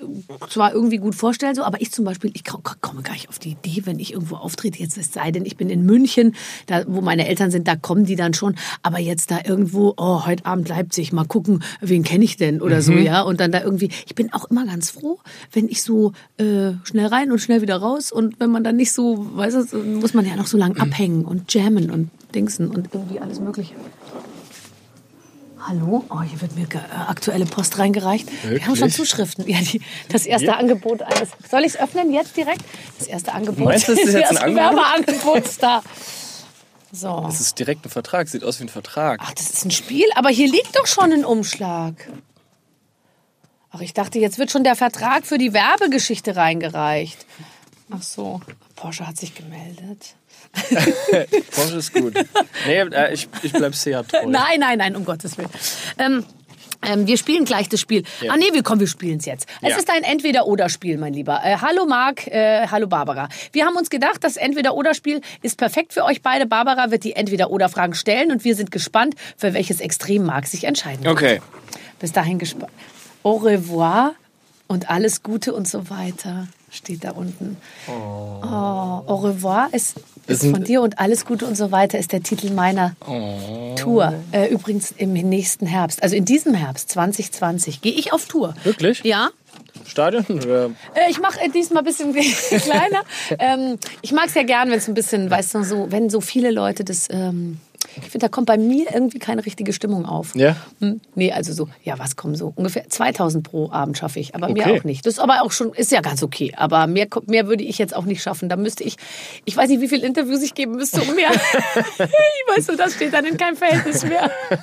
zwar irgendwie gut vorstellen, so, aber ich zum Beispiel, ich ko- komme gar nicht auf die Idee, wenn ich irgendwo auftrete, jetzt es sei denn, ich bin in München, da, wo meine Eltern sind, da kommen die dann schon, aber jetzt da irgendwo, oh, heute Abend Leipzig, mal gucken, wen kenne ich denn oder so, ja. Und dann da irgendwie, ich bin auch immer ganz froh, wenn ich so äh, schnell rein und schnell wieder raus und wenn man dann nicht so, weißt du, muss man ja noch so lang abhängen und jammen und dingsen und irgendwie alles mögliche. Hallo? Oh, hier wird mir äh, aktuelle Post reingereicht. Wir haben schon Wirklich? Zuschriften. Ja, die, das erste Ja. Angebot eines. Soll ich es öffnen jetzt direkt? Das erste Angebot. Meinst du, das ist jetzt ein erste Angebot? Werbeangebot ist da. So. Das ist direkt ein Vertrag, sieht aus wie ein Vertrag. Ach, das ist ein Spiel, aber hier liegt doch schon ein Umschlag. Ach, ich dachte, jetzt wird schon der Vertrag für die Werbegeschichte reingereicht. Ach so, Porsche hat sich gemeldet. <laughs> Porsche ist gut. Nee, äh, ich, ich bleib Seat treu. Nein, nein, nein, um Gottes Willen. Ähm, ähm, wir spielen gleich das Spiel. Ja. Ah nee, wir kommen, wir spielen es jetzt. Es Ja. ist ein Entweder-Oder-Spiel, mein Lieber. Äh, hallo Marc, äh, hallo Barbara. Wir haben uns gedacht, das Entweder-Oder-Spiel ist perfekt für euch beide. Barbara wird die Entweder-Oder-Fragen stellen und wir sind gespannt, für welches Extrem Marc sich entscheiden wird. Okay. Bis dahin gespannt. Au revoir und alles Gute und so weiter steht da unten. Oh, au revoir ist, ist von dir und alles Gute und so weiter ist der Titel meiner Tour. Äh, übrigens im nächsten Herbst, also in diesem Herbst 2020, gehe ich auf Tour. Wirklich? Ja. Stadion? Oder? Äh, Ich mache diesmal ein bisschen <laughs> kleiner. ähm, ich mag es ja gern, wenn es ein bisschen, weißt du, so, wenn so viele Leute das. Ähm, ich finde, da kommt bei mir irgendwie keine richtige Stimmung auf. Ja? Hm? Nee, also so, ja, was kommen so? Ungefähr 2000 pro Abend schaffe ich, aber mehr Okay. auch nicht. Das ist aber auch schon, ist ja ganz okay. Aber mehr, mehr würde ich jetzt auch nicht schaffen. Da müsste ich, ich weiß nicht, wie viele Interviews ich geben müsste, um mehr. <laughs> <laughs> ich weiß so, das steht dann in keinem Verhältnis mehr. <laughs>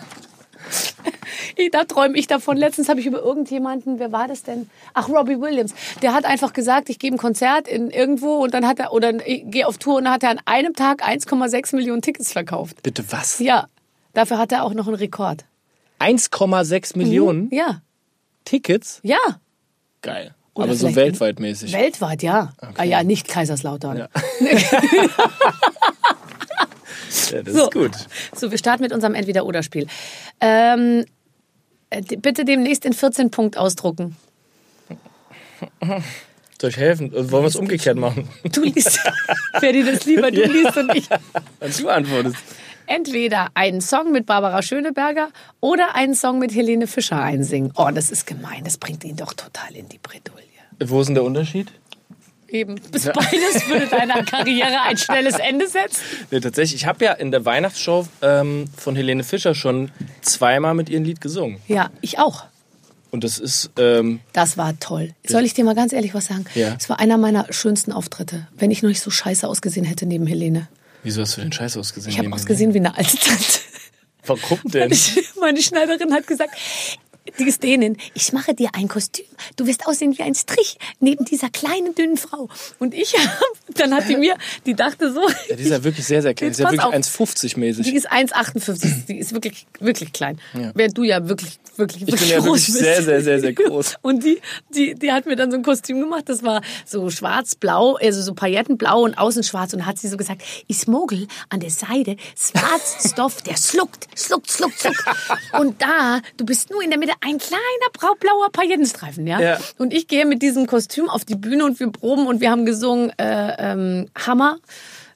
Da träume ich davon. Letztens habe ich über irgendjemanden, wer war das denn? Ach, Robbie Williams. Der hat einfach gesagt, ich gebe ein Konzert in irgendwo und dann hat er, oder ich gehe auf Tour und dann hat er an einem Tag 1,6 Millionen Tickets verkauft. Bitte was? Ja, dafür hat er auch noch einen Rekord. 1,6 Millionen Ja, Tickets? ja. Geil. Oder Aber so weltweit mäßig. Weltweit, ja. Ah ja, nicht Kaiserslautern. Ja. <laughs> ja, das So. ist gut. So, wir starten mit unserem Entweder-Oder-Spiel. Ähm, äh, bitte demnächst in 14 Punkt ausdrucken. Soll ich helfen? Äh, Wollen wir es umgekehrt machen? Du liest, wer dir das lieber, du liest und ich. Und du antwortest. Entweder einen Song mit Barbara Schöneberger oder einen Song mit Helene Fischer einsingen. Oh, das ist gemein. Das bringt ihn doch total in die Bredouille. Wo ist denn der Unterschied? Eben, bis beides würde deiner Karriere ein schnelles Ende setzen. Nee, tatsächlich, ich habe ja in der Weihnachtsshow ähm, von Helene Fischer schon zweimal mit ihrem Lied gesungen. Ja, ich auch. Und das ist, ähm, Das war toll. Soll ich dir mal ganz ehrlich was sagen? Ja. Es war einer meiner schönsten Auftritte, wenn ich noch nicht so scheiße ausgesehen hätte neben Helene. wieso hast du denn scheiße ausgesehen? Ich habe ausgesehen wie eine alte Tante. Warum denn? <laughs> Meine Schneiderin hat gesagt, die ist Dänin, ich mache dir ein Kostüm. Du wirst aussehen wie ein Strich neben dieser kleinen, dünnen Frau. Und ich, dann hat die mir, die dachte so, Ja, die ist ja <laughs> wirklich sehr, sehr klein. Die ist ja wirklich auf. 1,50 die mäßig. ist 1,58, die ist wirklich, wirklich klein. Ja. Während du ja wirklich, wirklich, Ich wirklich bin ja groß wirklich bist. sehr, sehr, sehr, sehr groß. <laughs> Und die, die, die hat mir dann so ein Kostüm gemacht, das war so schwarz-blau, also so paillettenblau und außen schwarz. Und hat sie so gesagt, ich mogel an der Seite schwarzen Stoff, der schluckt, schluckt, schluckt, schluckt. <laughs> Und da, du bist nur in der Mitte ein kleiner blauer Paillettenstreifen, ja? Ja. Und ich gehe mit diesem Kostüm auf die Bühne und wir proben und wir haben gesungen äh, ähm, Hammer.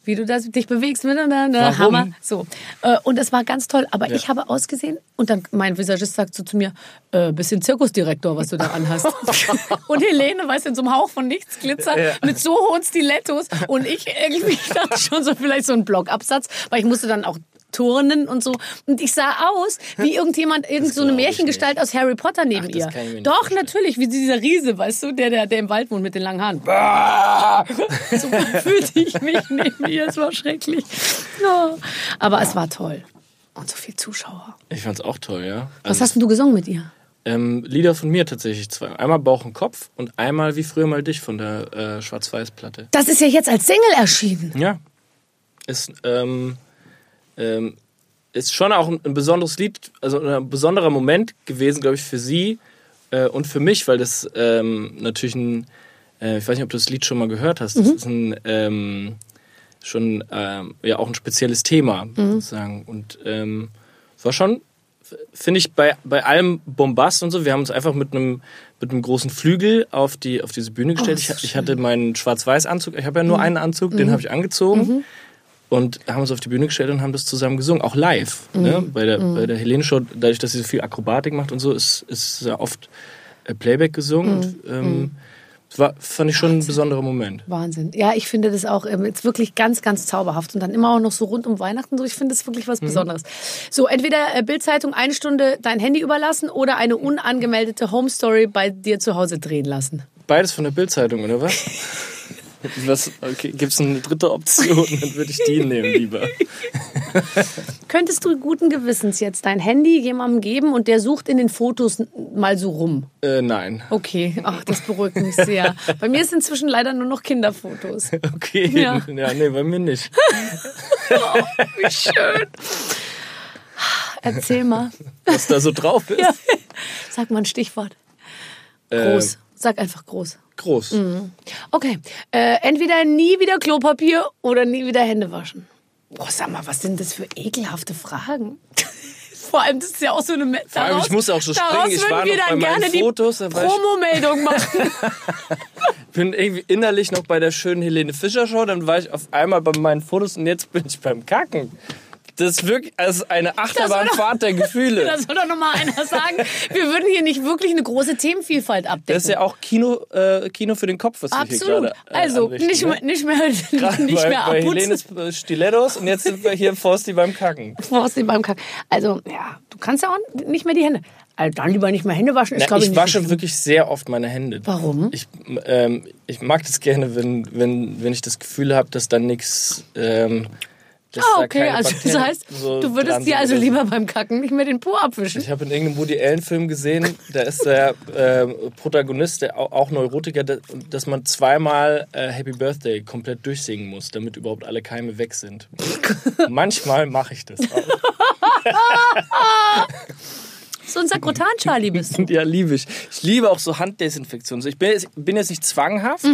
Wie du das, dich bewegst miteinander, Warum? Hammer. So. Äh, und das war ganz toll. Aber ich habe ausgesehen und dann mein Visagist sagt so zu mir, äh, bisschen Zirkusdirektor, was du da anhast. <laughs> und Helene, weißt du, in so einem Hauch von nichts, Glitzer, Ja. mit so hohen Stilettos. Und ich irgendwie <laughs> dachte schon so vielleicht so ein Blockabsatz, weil ich musste dann auch turnen und so. Und ich sah aus wie irgendjemand, irgend so eine Märchengestalt aus Harry Potter neben Ach, ihr. Doch, natürlich, wie dieser Riese, weißt du, der, der, der im Wald wohnt mit den langen Haaren. <laughs> so fühlte ich mich neben ihr. Es war schrecklich. Ja. Aber es war toll. Und so viel Zuschauer. Ich fand's auch toll, ja. Was Also, hast denn du gesungen mit ihr? ähm, Lieder von mir tatsächlich zwei. Einmal Bauch und Kopf und einmal wie früher mal dich von der äh, Schwarz-Weiß-Platte. Das ist ja jetzt als Single erschienen. Ja. Ist, ähm, ähm, ist schon auch ein, ein besonderes Lied, also ein besonderer Moment gewesen, glaube ich, für sie äh, und für mich, weil das ähm, natürlich ein, äh, ich weiß nicht, ob du das Lied schon mal gehört hast, das ist ein, ähm, schon ähm, ja auch ein spezielles Thema, sozusagen. Und ähm, es war schon, finde ich, bei, bei allem Bombast und so, wir haben uns einfach mit einem mit einem großen Flügel auf die auf diese Bühne gestellt. das ich, ich hatte meinen Schwarz-Weiß-Anzug, ich habe ja nur einen Anzug, den habe ich angezogen und haben uns auf die Bühne gestellt und haben das zusammen gesungen, auch live. Ne? Bei der, bei der Helene Show, dadurch, dass sie so viel Akrobatik macht und so, ist, ist ja oft äh, Playback gesungen. Und, ähm, das war, fand ich schon ein besonderer Moment. Wahnsinn. Ja, ich finde das auch ähm, jetzt wirklich ganz, ganz zauberhaft. Und dann immer auch noch so rund um Weihnachten so. Ich finde das wirklich was Mhm. Besonderes. So, entweder äh, Bildzeitung eine Stunde dein Handy überlassen oder eine unangemeldete Home Story bei dir zu Hause drehen lassen. Beides von der Bildzeitung oder was? <laughs> was okay, Gibt es eine dritte Option? Dann würde ich die nehmen lieber. <laughs> Könntest du guten Gewissens jetzt dein Handy jemandem geben und der sucht in den Fotos mal so rum? Äh, nein. Okay, ach, das beruhigt mich sehr. Bei mir sind inzwischen leider nur noch Kinderfotos. <laughs> Okay. Ja. Ja. nee, bei mir nicht. <laughs> Wie schön. Erzähl mal. Was da so drauf ist. Ja. Sag mal ein Stichwort. Groß. Sag einfach groß. Groß. Mhm. Okay. Äh, entweder nie wieder Klopapier oder nie wieder Hände waschen. Boah, sag mal, was sind das für ekelhafte Fragen? <laughs> Vor allem, das ist ja auch so eine... Vor allem, ich muss auch so daraus springen. Ich war wir noch dann bei meinen gerne Fotos, die Promomeldung <laughs> machen. bin irgendwie innerlich noch bei der schönen Helene Fischer Show, dann war ich auf einmal bei meinen Fotos und jetzt bin ich beim Kacken. Das ist wirklich das ist eine Achterbahnfahrt der Gefühle. <laughs> da soll doch noch mal einer sagen, wir würden hier nicht wirklich eine große Themenvielfalt abdecken. Das ist ja auch Kino, äh, Kino für den Kopf, was wir hier Absolut. gerade äh, also, anrichten, nicht, ne? mehr, nicht mehr, <laughs> nicht bei, mehr bei abputzen. Helenes äh, Stilettos und jetzt sind wir hier Forsti beim Kacken. <laughs> Du beim Kack. Also, ja, du kannst ja auch nicht mehr die Hände. Also dann lieber nicht mehr Hände waschen. Na, ich, ich nicht wasche wirklich sehr oft meine Hände. Warum? Ich, ähm, ich mag das gerne, wenn, wenn, wenn ich das Gefühl habe, dass da nichts. Ähm, Ah, da okay, keine also das heißt, so du würdest dir also lieber beim Kacken nicht mehr den Po abwischen. Ich habe in irgendeinem Woody Allen-Film gesehen, da ist der äh, Protagonist, der au- auch Neurotiker, da- dass man zweimal äh, Happy Birthday komplett durchsingen muss, damit überhaupt alle Keime weg sind. <laughs> Manchmal mache ich das auch. <laughs> So ein Sakrotan-Charlie bist du. Ja, liebe ich. Ich liebe auch so Handdesinfektion. Ich bin jetzt, bin jetzt nicht zwanghaft,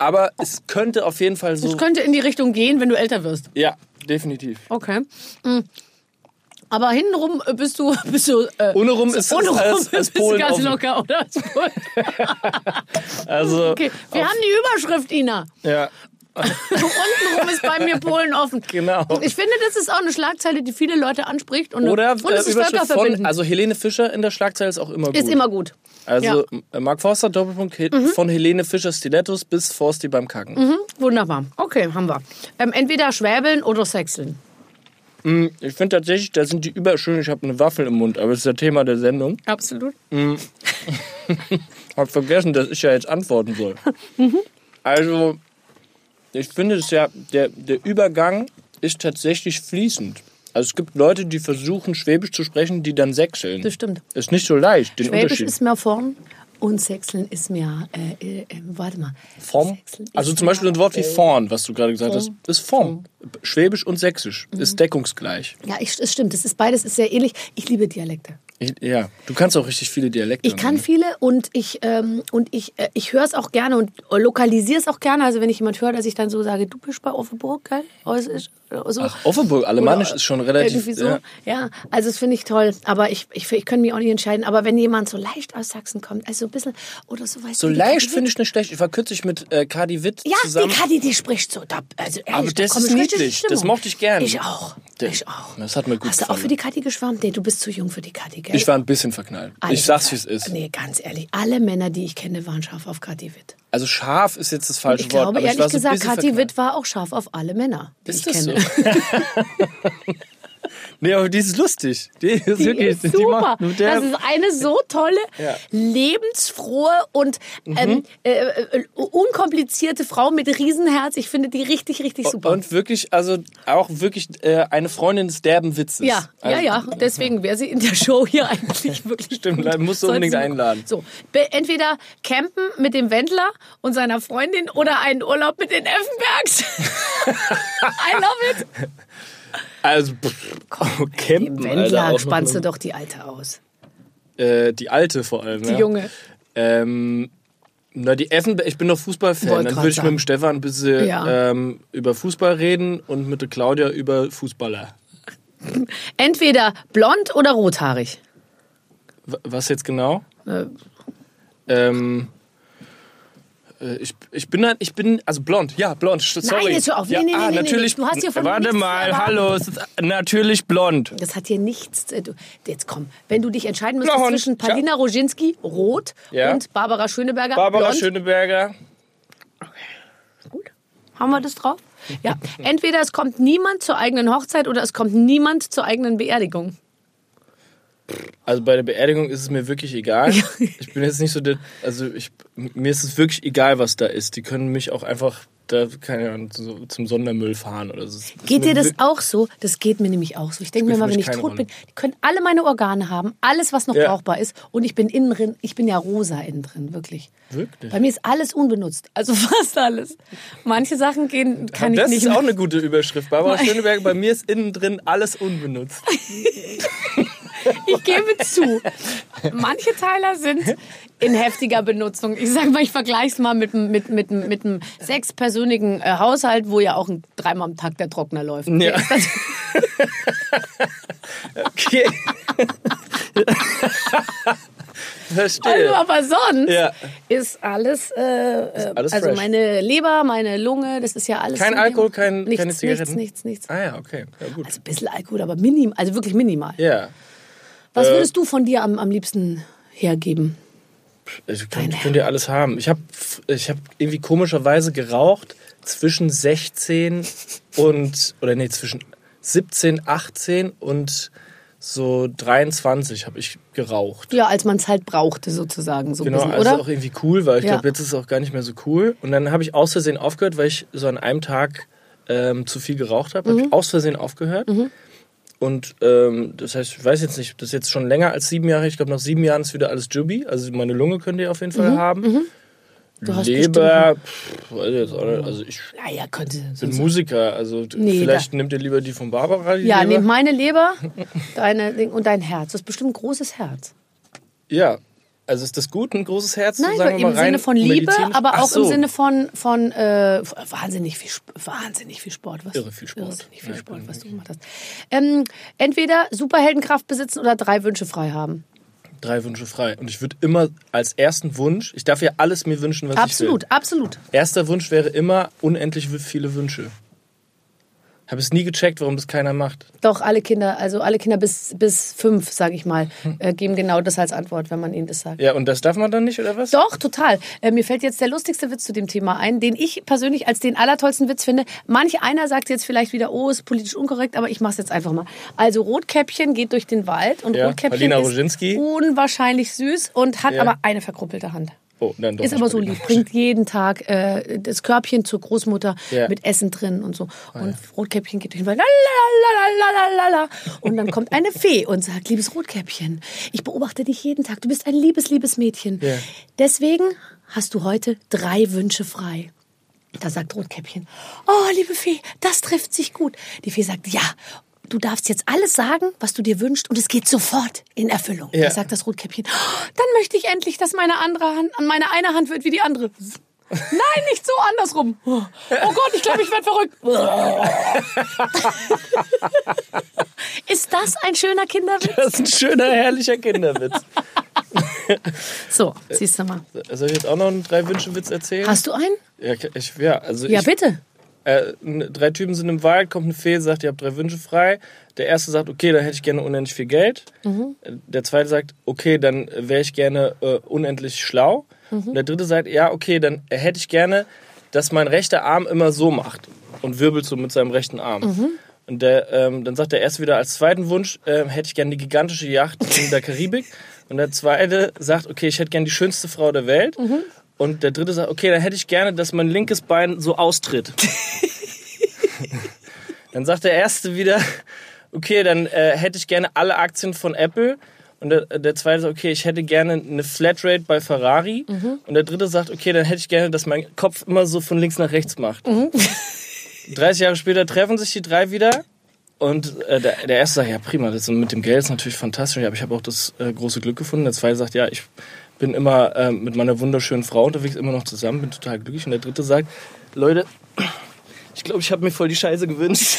aber es könnte auf jeden Fall so. Das könnte in die Richtung gehen, wenn du älter wirst. Ja, definitiv. Okay. Mhm. Aber hintenrum äh, bist du, <laughs> bist du äh, Ohne rum ist ohne es rum als, bist als du Polen ganz offen. locker, oder? Als Polen. <laughs> Also, Okay, wir haben die Überschrift, Ina. ja, Untenrum ist bei mir Polen offen. Genau. Ich finde, das ist auch eine Schlagzeile, die viele Leute anspricht. Und, oder und äh, es ist Überschrift von, also Helene Fischer in der Schlagzeile ist auch immer gut. ist immer gut. Also äh, Mark Forster, Doppelpunkt, He- von Helene Fischer Stilettos bis Forsti beim Kacken. Mhm, wunderbar. Okay, haben wir. Ähm, entweder schwäbeln oder sechseln. Ich finde tatsächlich, da sind die überschön. Ich habe eine Waffel im Mund, aber das ist das Thema der Sendung. Absolut. <laughs> Hab vergessen, dass ich ja jetzt antworten soll. <laughs> Also, ich finde es ja, der, der Übergang ist tatsächlich fließend. Also es gibt Leute, die versuchen, Schwäbisch zu sprechen, die dann sechseln. Das stimmt. Ist nicht so leicht, den Schwäbisch Unterschied. ist mehr vorn und sechseln ist mehr, äh, äh, äh, warte mal. Form. Also zum Beispiel ein Wort wie vorn, was du gerade gesagt hast, Form. ist Form. Schwäbisch und Sächsisch Mhm. ist deckungsgleich. Ja, ich, es stimmt. Das ist beides ist sehr ähnlich. Ich liebe Dialekte. Ich, ja, du kannst auch richtig viele Dialekte. Ich kann ne? viele und ich ähm, und ich äh, ich höre es auch gerne und lokalisiere es auch gerne. Also wenn ich jemand höre, dass ich dann so sage, du bist bei Offenburg, gell? Also ich- So. Ach, Offenburg, Alemannisch Oder ist schon relativ. So. ja. Ja, also das finde ich toll. Aber ich, ich, ich kann mich auch nicht entscheiden. Aber wenn jemand so leicht aus Sachsen kommt, also so ein bisschen oder so weißt So du, leicht finde ich nicht schlecht. Ich war kürzlich mit äh, Kadi Witt Ja, zusammen. die Kadi, die spricht so. Da, also ehrlich, Aber da das komm ist niedlich. Das mochte ich gern. Ich auch. Der- ich auch. das hat mir gut Hast du auch gefallen. für die Kadi geschwärmt? Nee, du bist zu jung für die Kadi, gell? Ich war ein bisschen verknallt. Alle ich sag's, wie es ist. Nee, ganz ehrlich. Alle Männer, die ich kenne, waren scharf auf Kati Witt. Also scharf ist jetzt das falsche ich Wort. glaube, aber ich ehrlich so ein gesagt, bisschen Kathi. Witt war auch scharf auf alle Männer, die Ist ich das kenne. so? <laughs> Nee, aber die ist lustig. Die ist Die wirklich. ist super. macht mit der- das ist eine so tolle, Ja. lebensfrohe und ähm, äh, äh, unkomplizierte Frau mit Riesenherz. Ich finde die richtig, richtig super. Und wirklich, also auch wirklich äh, eine Freundin des derben Witzes. ja, also, ja, ja. Deswegen wäre sie in der Show hier <laughs> eigentlich wirklich. Stimmt, da musst du unbedingt einladen. So, entweder campen mit dem Wendler und seiner Freundin oder einen Urlaub mit den Effenbergs. <laughs> I love it. Also, pff, Im <laughs> campen, Alter, Wendler spannst du doch die Alte aus. Äh, die alte vor allem. Die ja. Junge. Ähm, na, die Effenberg, ich bin doch Fußballfan. Wollte Dann grad würde ich mit sagen. dem Stefan ein bisschen Ja. ähm, über Fußball reden und mit der Claudia über Fußballer. <laughs> Entweder blond oder rothaarig. W was jetzt genau? Äh, Ähm, äh, ich, ich bin halt, ich bin, also blond, ja, blond, sorry. jetzt hör auf. Nee, ja, nee, nee, ah, nee, nee. natürlich, Du hast hier von Warte mal, hallo, es ist natürlich blond. Das hat hier nichts. äh, du- Jetzt komm, wenn du dich entscheiden müsstest Blond, zwischen Palina Roginski, rot, Ja. und Barbara Schöneberger, Barbara blond. Schöneberger. Gut. Haben wir das drauf? Ja. Entweder es kommt niemand zur eigenen Hochzeit oder es kommt niemand zur eigenen Beerdigung. Also bei der Beerdigung ist es mir wirklich egal. <laughs> Ich bin jetzt nicht so der, also ich, mir ist es wirklich egal, was da ist. Die können mich auch einfach da, keine Ahnung, zum Sondermüll fahren oder so. Geht dir das auch so? Das geht mir nämlich auch so. Ich denke mir mal, wenn ich tot Rolle. bin, die können alle meine Organe haben, alles, was noch Ja. brauchbar ist. Und ich bin innen drin, ich bin ja rosa innen drin, wirklich. Wirklich? Bei mir ist alles unbenutzt. Also <laughs> fast alles. Manche Sachen gehen, kann das ich nicht ist auch eine gute Überschrift. Barbara <laughs> Schöneberger, bei mir ist innen drin alles unbenutzt. Ich gebe zu, manche Teiler sind in heftiger Benutzung. Ich sage mal, ich vergleiche es mal mit, einem- mit, mit, mit einem sechspersönlichen äh, Haushalt, wo ja auch ein, dreimal am Tag der Trockner läuft. Ja. Ist <laughs> Okay. <laughs> Verstehe. Also, aber sonst Ja. ist alles, äh, äh, alles also fresh. meine Leber, meine Lunge, das ist ja alles. Kein Alkohol, kein- nichts, keine Zigaretten? Nichts, nichts, nichts. ah ja, okay. Ja, gut. Also ein bisschen Alkohol, aber minim, also wirklich minimal. Ja. Was Äh, würdest du von dir am, am liebsten hergeben? Ich könnt, könnt ihr alles haben. Ich habe ich hab irgendwie komischerweise geraucht zwischen 16 und, oder nee, zwischen 17, 18 und so 23 habe ich geraucht. Ja, als man es halt brauchte, sozusagen, so ein Genau, bisschen, also oder? auch irgendwie cool, weil ich Ja. glaube, jetzt ist es auch gar nicht mehr so cool. Und dann habe ich aus Versehen aufgehört, weil ich so an einem Tag ähm, zu viel geraucht habe. Mhm. Habe ich aus Versehen aufgehört. Und ähm, das heißt, ich weiß jetzt nicht, das ist jetzt schon länger als sieben Jahre. Ich glaube, nach sieben Jahren ist wieder alles Jubi. Also meine Lunge könnt ihr auf jeden Mhm. Fall haben. Du hast Leber, pff, weiß ich jetzt auch nicht. Also ich Naja, könnte. bin Musiker, also Nee, vielleicht nimmt ihr lieber die von Barbara. Die Ja, Leber. nehmt meine Leber <laughs> deine, und dein Herz. Das ist bestimmt ein großes Herz. Ja, also ist das gut, ein großes Herz? Nein, sagen aber wir im Sinne von Liebe, aber auch im so. Sinne von, von äh, wahnsinnig, viel, wahnsinnig viel Sport. Was, Irre viel Sport. Irrsinnig viel Ja, Sport, kann was du gemacht hast. Ähm, entweder Superheldenkraft besitzen oder drei Wünsche frei haben. Drei Wünsche frei. Und ich würde immer als ersten Wunsch, ich darf ja alles mir wünschen, was Absolut, ich will. absolut. Erster Wunsch wäre immer unendlich viele Wünsche. Habe es nie gecheckt, warum das keiner macht. Doch, alle Kinder, also alle Kinder bis, bis fünf, sage ich mal, äh, geben genau das als Antwort, wenn man ihnen das sagt. Ja, und das darf man dann nicht, oder was? Doch, total. Äh, mir fällt jetzt der lustigste Witz zu dem Thema ein, den ich persönlich als den allertollsten Witz finde. Manch einer sagt jetzt vielleicht wieder, oh, ist politisch unkorrekt, aber ich mache es jetzt einfach mal. Also Rotkäppchen geht durch den Wald und Ja, Rotkäppchen ist unwahrscheinlich süß und hat Ja. aber eine verkrumpelte Hand. Oh, doch Ist aber so lieb, bringt jeden Tag äh, das Körbchen zur Großmutter Ja. Ah, mit Essen drin und so. Und Rotkäppchen geht Wald. lalalala. Und dann kommt eine Fee und sagt, liebes Rotkäppchen, ich beobachte dich jeden Tag. Du bist ein liebes, liebes Mädchen. Ja. Deswegen hast du heute drei Wünsche frei. Da sagt Rotkäppchen, oh, liebe Fee, das trifft sich gut. Die Fee sagt, ja, du darfst jetzt alles sagen, was du dir wünschst und es geht sofort in Erfüllung. Ja. Da sagt das Rotkäppchen, oh, <gasps> dann möchte ich endlich, dass meine andere Hand, an meine eine Hand wird wie die andere. <laughs> Nein, nicht so andersrum. <laughs> Oh Gott, ich glaube, ich werde verrückt. <laughs> Ist das ein schöner Kinderwitz? Das ist ein schöner, herrlicher Kinderwitz. So, siehst du mal. Soll ich jetzt auch noch einen Drei-Wünsche-Witz erzählen? Hast du einen? Ja, ich, ja, also Ja, ich, bitte. Äh, drei Typen sind im Wald, kommt eine Fee, sagt, ihr habt drei Wünsche frei. Der erste sagt, okay, dann hätte ich gerne unendlich viel Geld. Mhm. Äh, Der zweite sagt, okay, dann wäre ich gerne äh, unendlich schlau. Mhm. Und der dritte sagt, ja, okay, dann hätte ich gerne, dass mein rechter Arm immer so macht und wirbelt so mit seinem rechten Arm. Mhm. Und der, ähm, dann sagt der erste wieder als zweiten Wunsch, ähm, hätte ich gerne die gigantische Yacht in der Karibik. <laughs> Und der zweite sagt, okay, ich hätte gerne die schönste Frau der Welt. Und der dritte sagt, okay, dann hätte ich gerne, dass mein linkes Bein so austritt. <laughs> dann sagt der erste wieder, okay, dann äh, hätte ich gerne alle Aktien von Apple. Und der, der zweite sagt, okay, ich hätte gerne eine Flatrate bei Ferrari. Und der dritte sagt, okay, dann hätte ich gerne, dass mein Kopf immer so von links nach rechts macht. <laughs> 30 Jahre später treffen sich die drei wieder. Und äh, der, der erste sagt, ja prima, das mit dem Geld ist natürlich fantastisch, aber ich habe auch das äh, große Glück gefunden. Der zweite sagt, ja, ich bin immer äh, mit meiner wunderschönen Frau unterwegs, immer noch zusammen, bin total glücklich. Und der dritte sagt, Leute, ich glaube, ich habe mir voll die Scheiße gewünscht.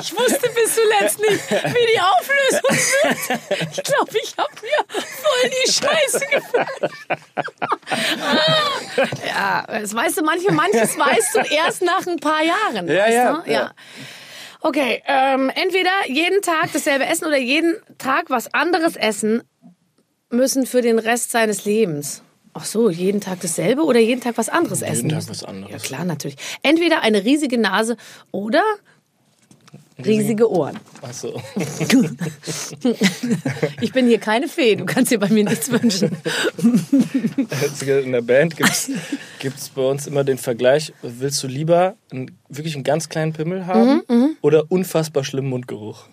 Ich wusste bis zuletzt nicht, wie die Auflösung wird. Ich glaube, ich habe mir voll die Scheiße gefällt. ja, das weißt du, manche, manches weißt du erst nach ein paar Jahren. Ja, ja, ja. ja. Okay, ähm, entweder jeden Tag dasselbe essen oder jeden Tag was anderes essen müssen für den Rest seines Lebens. Ach so, jeden Tag dasselbe oder jeden Tag was anderes essen? Tag müssen? was anderes. Ja klar, natürlich. Entweder eine riesige Nase oder riesige Ohren. Achso. <laughs> Ich bin hier keine Fee, du kannst dir bei mir nichts wünschen. In der Band gibt es bei uns immer den Vergleich, willst du lieber einen, wirklich einen ganz kleinen Pimmel haben oder unfassbar schlimmen Mundgeruch?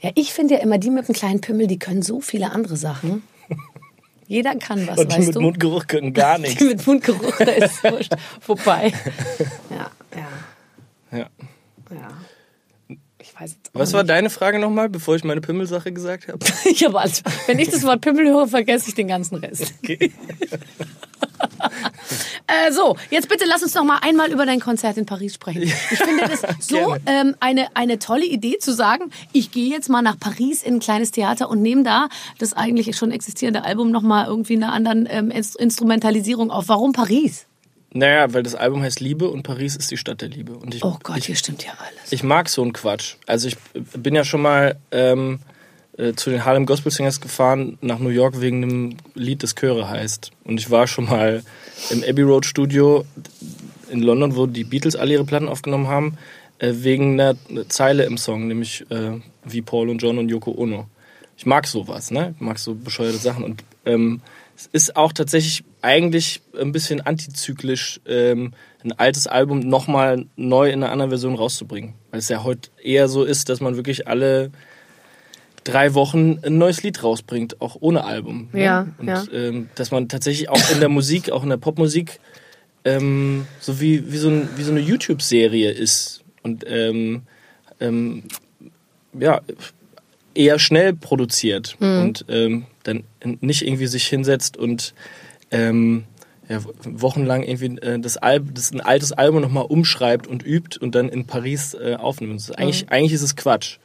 Ja, ich finde ja immer, die mit dem kleinen Pimmel, die können so viele andere Sachen. <laughs> Jeder kann was, Und die weißt mit du? Mundgeruch können gar <laughs> die nichts. mit Mundgeruch, da ist es. <laughs> Vorbei. Ja, ja, Ja. ja. Weiß jetzt Was war nicht. deine Frage nochmal, bevor ich meine Pimmelsache gesagt habe? <laughs> Ich habe alles. Wenn ich das Wort Pimmel höre, vergesse ich den ganzen Rest. Okay. <laughs> Äh, so, jetzt bitte lass uns noch mal einmal über dein Konzert in Paris sprechen. Ich finde das <laughs> so ähm, eine, eine tolle Idee zu sagen, ich gehe jetzt mal nach Paris in ein kleines Theater und nehme da das eigentlich schon existierende Album noch mal irgendwie in einer anderen ähm, Inst- Instrumentalisierung auf. Warum Paris? Naja, weil das Album heißt Liebe und Paris ist die Stadt der Liebe. Und ich, Oh Gott, ich, hier stimmt ja alles. ich mag so einen Quatsch. Also ich bin ja schon mal ähm, äh, zu den Harlem Gospel Singers gefahren nach New York wegen einem Lied, das Chöre heißt. Und ich war schon mal im Abbey Road Studio in London, wo die Beatles alle ihre Platten aufgenommen haben, äh, wegen einer Zeile im Song, nämlich äh, wie Paul und John und Yoko Ono. Ich mag sowas, ne? Ich mag so bescheuerte Sachen. Und ähm, es ist auch tatsächlich eigentlich ein bisschen antizyklisch, ähm, ein altes Album nochmal neu in einer anderen Version rauszubringen. Weil es ja heute eher so ist, dass man wirklich alle drei Wochen ein neues Lied rausbringt, auch ohne Album. ne? Ja, Und ja. Ähm, dass man tatsächlich auch in der Musik, auch in der Popmusik, ähm, so wie, wie, so ein, wie so eine YouTube-Serie ist. Und ähm, ähm, ja, eher schnell produziert Mhm. und ähm, nicht irgendwie sich hinsetzt und ähm, ja, wochenlang irgendwie äh, das, Alb das ein altes Album nochmal umschreibt und übt und dann in Paris äh, aufnimmt. Eigentlich, Mhm. eigentlich ist es Quatsch.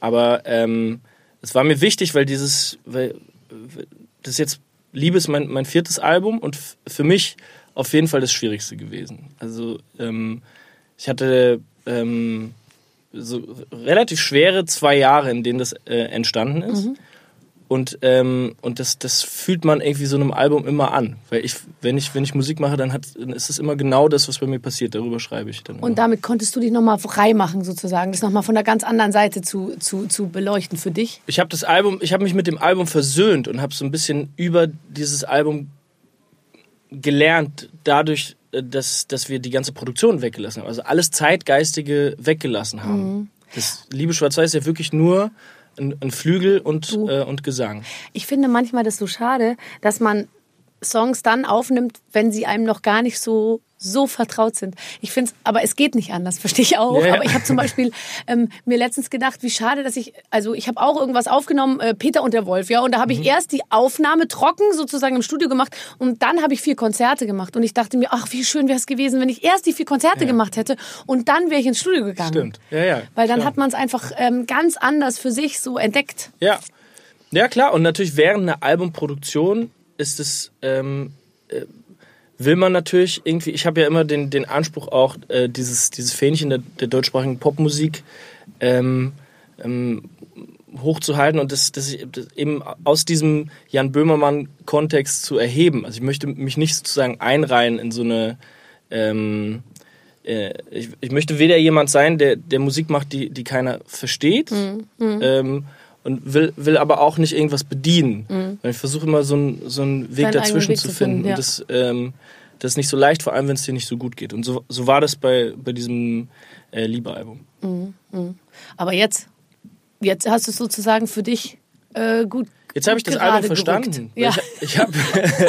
Aber ähm, es war mir wichtig, weil dieses, weil, das jetzt Liebe ist mein, mein viertes Album und für mich auf jeden Fall das Schwierigste gewesen. Also ähm, ich hatte ähm, so relativ schwere zwei Jahre, in denen das äh, entstanden ist. Und, ähm, und das, das fühlt man irgendwie so einem Album immer an. Weil ich, wenn ich, wenn ich Musik mache, dann, hat, dann ist es immer genau das, was bei mir passiert. Darüber schreibe ich dann. Und immer. damit konntest du dich noch mal frei machen sozusagen, das noch mal von der ganz anderen Seite zu, zu, zu beleuchten für dich. ich habe das Album, ich habe mich mit dem Album versöhnt und habe so ein bisschen über dieses Album gelernt, dadurch, äh, dass, dass wir die ganze Produktion weggelassen haben. Also alles Zeitgeistige weggelassen haben. Das Liebe Schwarz-Weiß ist ja wirklich nur ein, ein Flügel und, äh, und Gesang. Ich finde manchmal das so schade, dass man Songs dann aufnimmt, wenn sie einem noch gar nicht so so vertraut sind. Ich finde es, aber es geht nicht anders, <laughs> verstehe ich auch. Ja, ja. Aber ich habe zum Beispiel ähm, mir letztens gedacht, wie schade, dass ich, also ich habe auch irgendwas aufgenommen, äh, Peter und der Wolf, ja, und da habe ich erst die Aufnahme trocken sozusagen im Studio gemacht und dann habe ich vier Konzerte gemacht und ich dachte mir, ach, wie schön wäre es gewesen, wenn ich erst die vier Konzerte gemacht hätte und dann wäre ich ins Studio gegangen. Stimmt. Ja, ja. Weil dann klar. hat man es einfach ähm, ganz anders für sich so entdeckt. Ja. Ja, klar. Und natürlich während einer Albumproduktion ist es, ähm, äh, will man natürlich irgendwie, ich habe ja immer den, den Anspruch auch, äh, dieses, dieses Fähnchen der, der deutschsprachigen Popmusik ähm, ähm, hochzuhalten und das, das, das eben aus diesem Jan Böhmermann-Kontext zu erheben. Also ich möchte mich nicht sozusagen einreihen in so eine ähm, äh, ich, ich möchte weder jemand sein, der, der Musik macht, die, die keiner versteht, Mhm. ähm, und will, will aber auch nicht irgendwas bedienen. Weil Ich versuche immer so, ein, so einen Weg Mhm. Deinen dazwischen Weg zu finden. finden, ja. Und das, ähm, das ist nicht so leicht, vor allem wenn es dir nicht so gut geht. Und so, so war das bei, bei diesem äh, Liebe-Album. Aber jetzt, jetzt hast du es sozusagen für dich äh, gut. Jetzt habe ich das Album verstanden. Ja, Ich, ich, hab,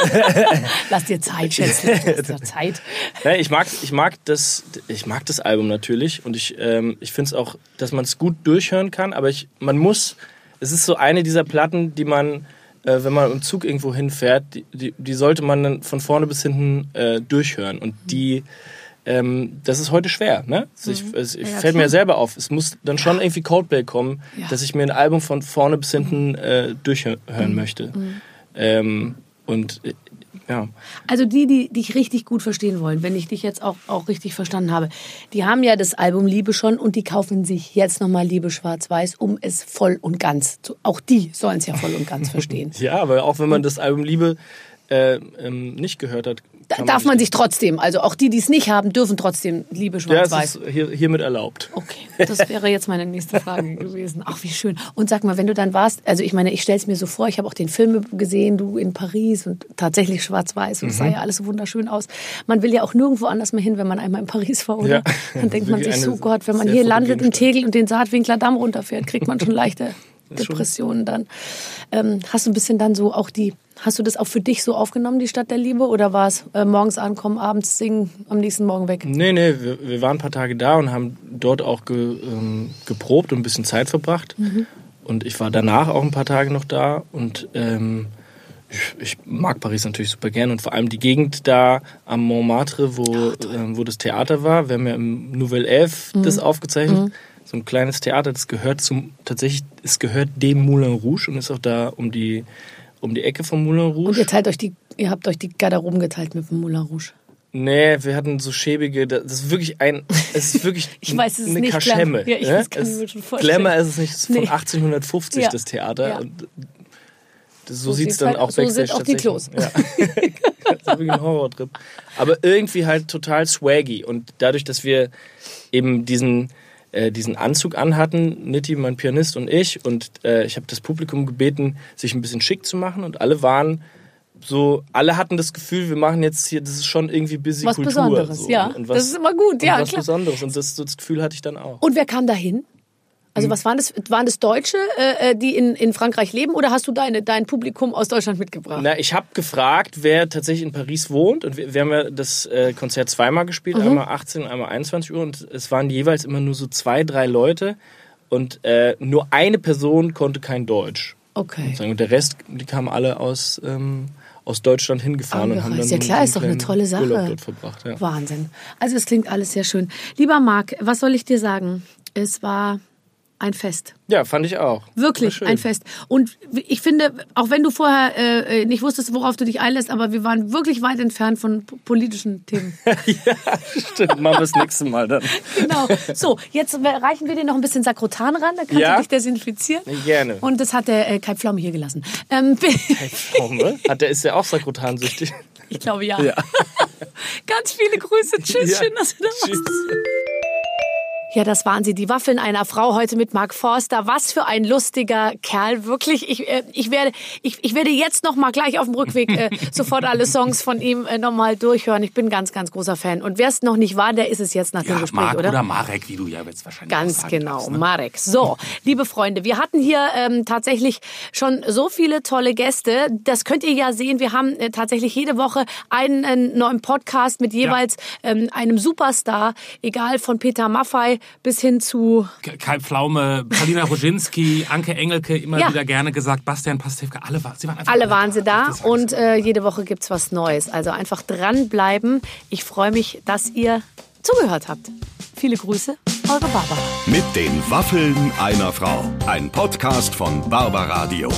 <laughs> lass dir Zeit, Schätzchen. Lass dir Zeit. <laughs> ne, ich, mag, ich, mag das, ich mag das Album natürlich und ich, ähm, ich finde es auch, dass man es gut durchhören kann, aber ich, man muss, es ist so eine dieser Platten, die man, äh, wenn man im Zug irgendwo hinfährt, die, die, die sollte man dann von vorne bis hinten äh, durchhören und die, ähm, das ist heute schwer, ne? Also ich, es ich Ja, fällt mir klar. ja selber auf. Es muss dann schon irgendwie Coldplay kommen, Ja. dass ich mir ein Album von vorne bis hinten äh, durchhören möchte. Ähm, und äh, ja. Also die, die dich richtig gut verstehen wollen, wenn ich dich jetzt auch, auch richtig verstanden habe, die haben ja das Album Liebe schon und die kaufen sich jetzt nochmal Liebe Schwarz-Weiß, um es voll und ganz zu. Auch die sollen es ja voll und ganz <laughs> verstehen. Ja, aber auch wenn man das Album Liebe äh, ähm, nicht gehört hat, Da kann darf man sich trotzdem, also auch die, die es nicht haben, dürfen trotzdem Liebe Ja, Schwarz-Weiß. ist hier, hiermit erlaubt. Okay, das wäre jetzt meine nächste Frage <laughs> gewesen. Ach, wie schön. Und sag mal, wenn du dann warst, also ich meine, ich stelle es mir so vor, ich habe auch den Film gesehen, du in Paris und tatsächlich schwarz-weiß und es Mhm. sah ja alles so wunderschön aus. Man will ja auch nirgendwo anders mehr hin, wenn man einmal in Paris war, oder? Ja. Dann denkt man sich so, Gott, wenn man hier landet im Tegel und den Saatwinkler Damm runterfährt, kriegt man schon leichte Depressionen dann. Ähm, hast du ein bisschen dann so auch die, hast du das auch für dich so aufgenommen, die Stadt der Liebe? Oder war es äh, morgens ankommen, abends singen, am nächsten Morgen weg? Nee, nee, wir, wir waren ein paar Tage da und haben dort auch ge, ähm, geprobt und ein bisschen Zeit verbracht. Und ich war danach auch ein paar Tage noch da und ähm, ich, ich mag Paris natürlich super gern und vor allem die Gegend da am Montmartre, wo, ähm, wo das Theater war. Wir haben ja im Nouvelle Elf das aufgezeichnet. So ein kleines Theater, das gehört zum, tatsächlich, es gehört dem Moulin Rouge und ist auch da um die, um die Ecke vom Moulin Rouge. Und ihr teilt euch die, ihr habt euch die Garderoben geteilt mit dem Moulin Rouge. Nee, wir hatten so schäbige, das ist wirklich ein, es ist wirklich <laughs> Ich weiß, es ist eine Kaschemme. Glamour. Ja, ich- ne? kann Es- mir schon vorstellen. Glamour ist es nicht, es ist von Nee. 1850 Ja. das Theater. Ja. Und das, so So sieht es dann halt- auch so Backstage sind auch die tatsächlich. Ja. <laughs> das ist wirklich ein Horrortrip. Aber irgendwie halt total swaggy. Und dadurch, dass wir eben diesen, äh, diesen Anzug anhatten, Nitti, mein Pianist und ich, und äh, ich habe das Publikum gebeten, sich ein bisschen schick zu machen und alle waren so, alle hatten das Gefühl, wir machen jetzt hier, das ist schon irgendwie busy Was Kultur. Besonderes, so. ja. Und was, Das ist immer gut, und ja, was klar. Besonderes. Und das, so das Gefühl hatte ich dann auch. Und wer kam da hin? Also was waren das? Waren das Deutsche, äh, äh, die in, in Frankreich leben, oder hast du deine, dein Publikum aus Deutschland mitgebracht? Na, ich habe gefragt, wer tatsächlich in Paris wohnt. Und wir, wir haben ja das äh, Konzert zweimal gespielt, Mhm. einmal 18 und einmal 21 Uhr. Und es waren jeweils immer nur so zwei, drei Leute. Und äh, nur eine Person konnte kein Deutsch. Okay. Und der Rest, die kamen alle aus, ähm, aus Deutschland hingefahren und haben dann Angereist. Ja klar, ist doch eine tolle Sache. Urlaub dort verbracht. Ja. Wahnsinn. Also es klingt alles sehr schön. Lieber Marc, was soll ich dir sagen? Es war ein Fest. ja, fand ich auch. Wirklich ein Fest. Und ich finde, auch wenn du vorher äh, nicht wusstest, worauf du dich einlässt, aber wir waren wirklich weit entfernt von po- politischen Themen. <laughs> Stimmt, machen wir das nächste Mal dann. genau. So, jetzt reichen wir dir noch ein bisschen Sakrotan ran, da kannst Ja. du dich desinfizieren. Gerne. Und das hat der äh, Kai Pflaume hier gelassen. Ähm, <laughs> Pflaume? Hat der, ist der auch sakrotansüchtig? ich glaube ja. Ja. <laughs> Ganz viele Grüße. Tschüss, Ja. schön, dass du da warst. Tschüss. Ja, das waren sie, die Waffeln einer Frau heute mit Mark Forster. Was für ein lustiger Kerl, wirklich. Ich, äh, ich, werde, ich, ich werde jetzt noch mal gleich auf dem Rückweg äh, <laughs> sofort alle Songs von ihm äh, noch mal durchhören. Ich bin ganz, ganz großer Fan. Und wer es noch nicht war, der ist es jetzt nach dem Ja, Gespräch, Marc oder? oder Marek, wie du ja jetzt wahrscheinlich Ganz sagen genau, darfst, ne? Marek. So, liebe Freunde, wir hatten hier ähm, tatsächlich schon so viele tolle Gäste. Das könnt ihr ja sehen. Wir haben äh, tatsächlich jede Woche einen äh, neuen Podcast mit jeweils ähm, einem Superstar, egal von Peter Maffei bis hin zu Kai Pflaume, Paulina Roginski, <laughs> Anke Engelke, immer Ja. wieder gerne gesagt, Bastian Pastewka, alle, war, sie waren alle waren sie da ist und äh, jede Woche gibt's was Neues. Also einfach dranbleiben. Ich freue mich, dass ihr zugehört habt. Viele Grüße, eure Barbara. Mit den Waffeln einer Frau. Ein Podcast von Barbaradio.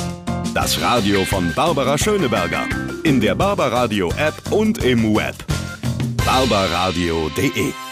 Das Radio von Barbara Schöneberger. In der Barbaradio App und im Web. barbaradio.de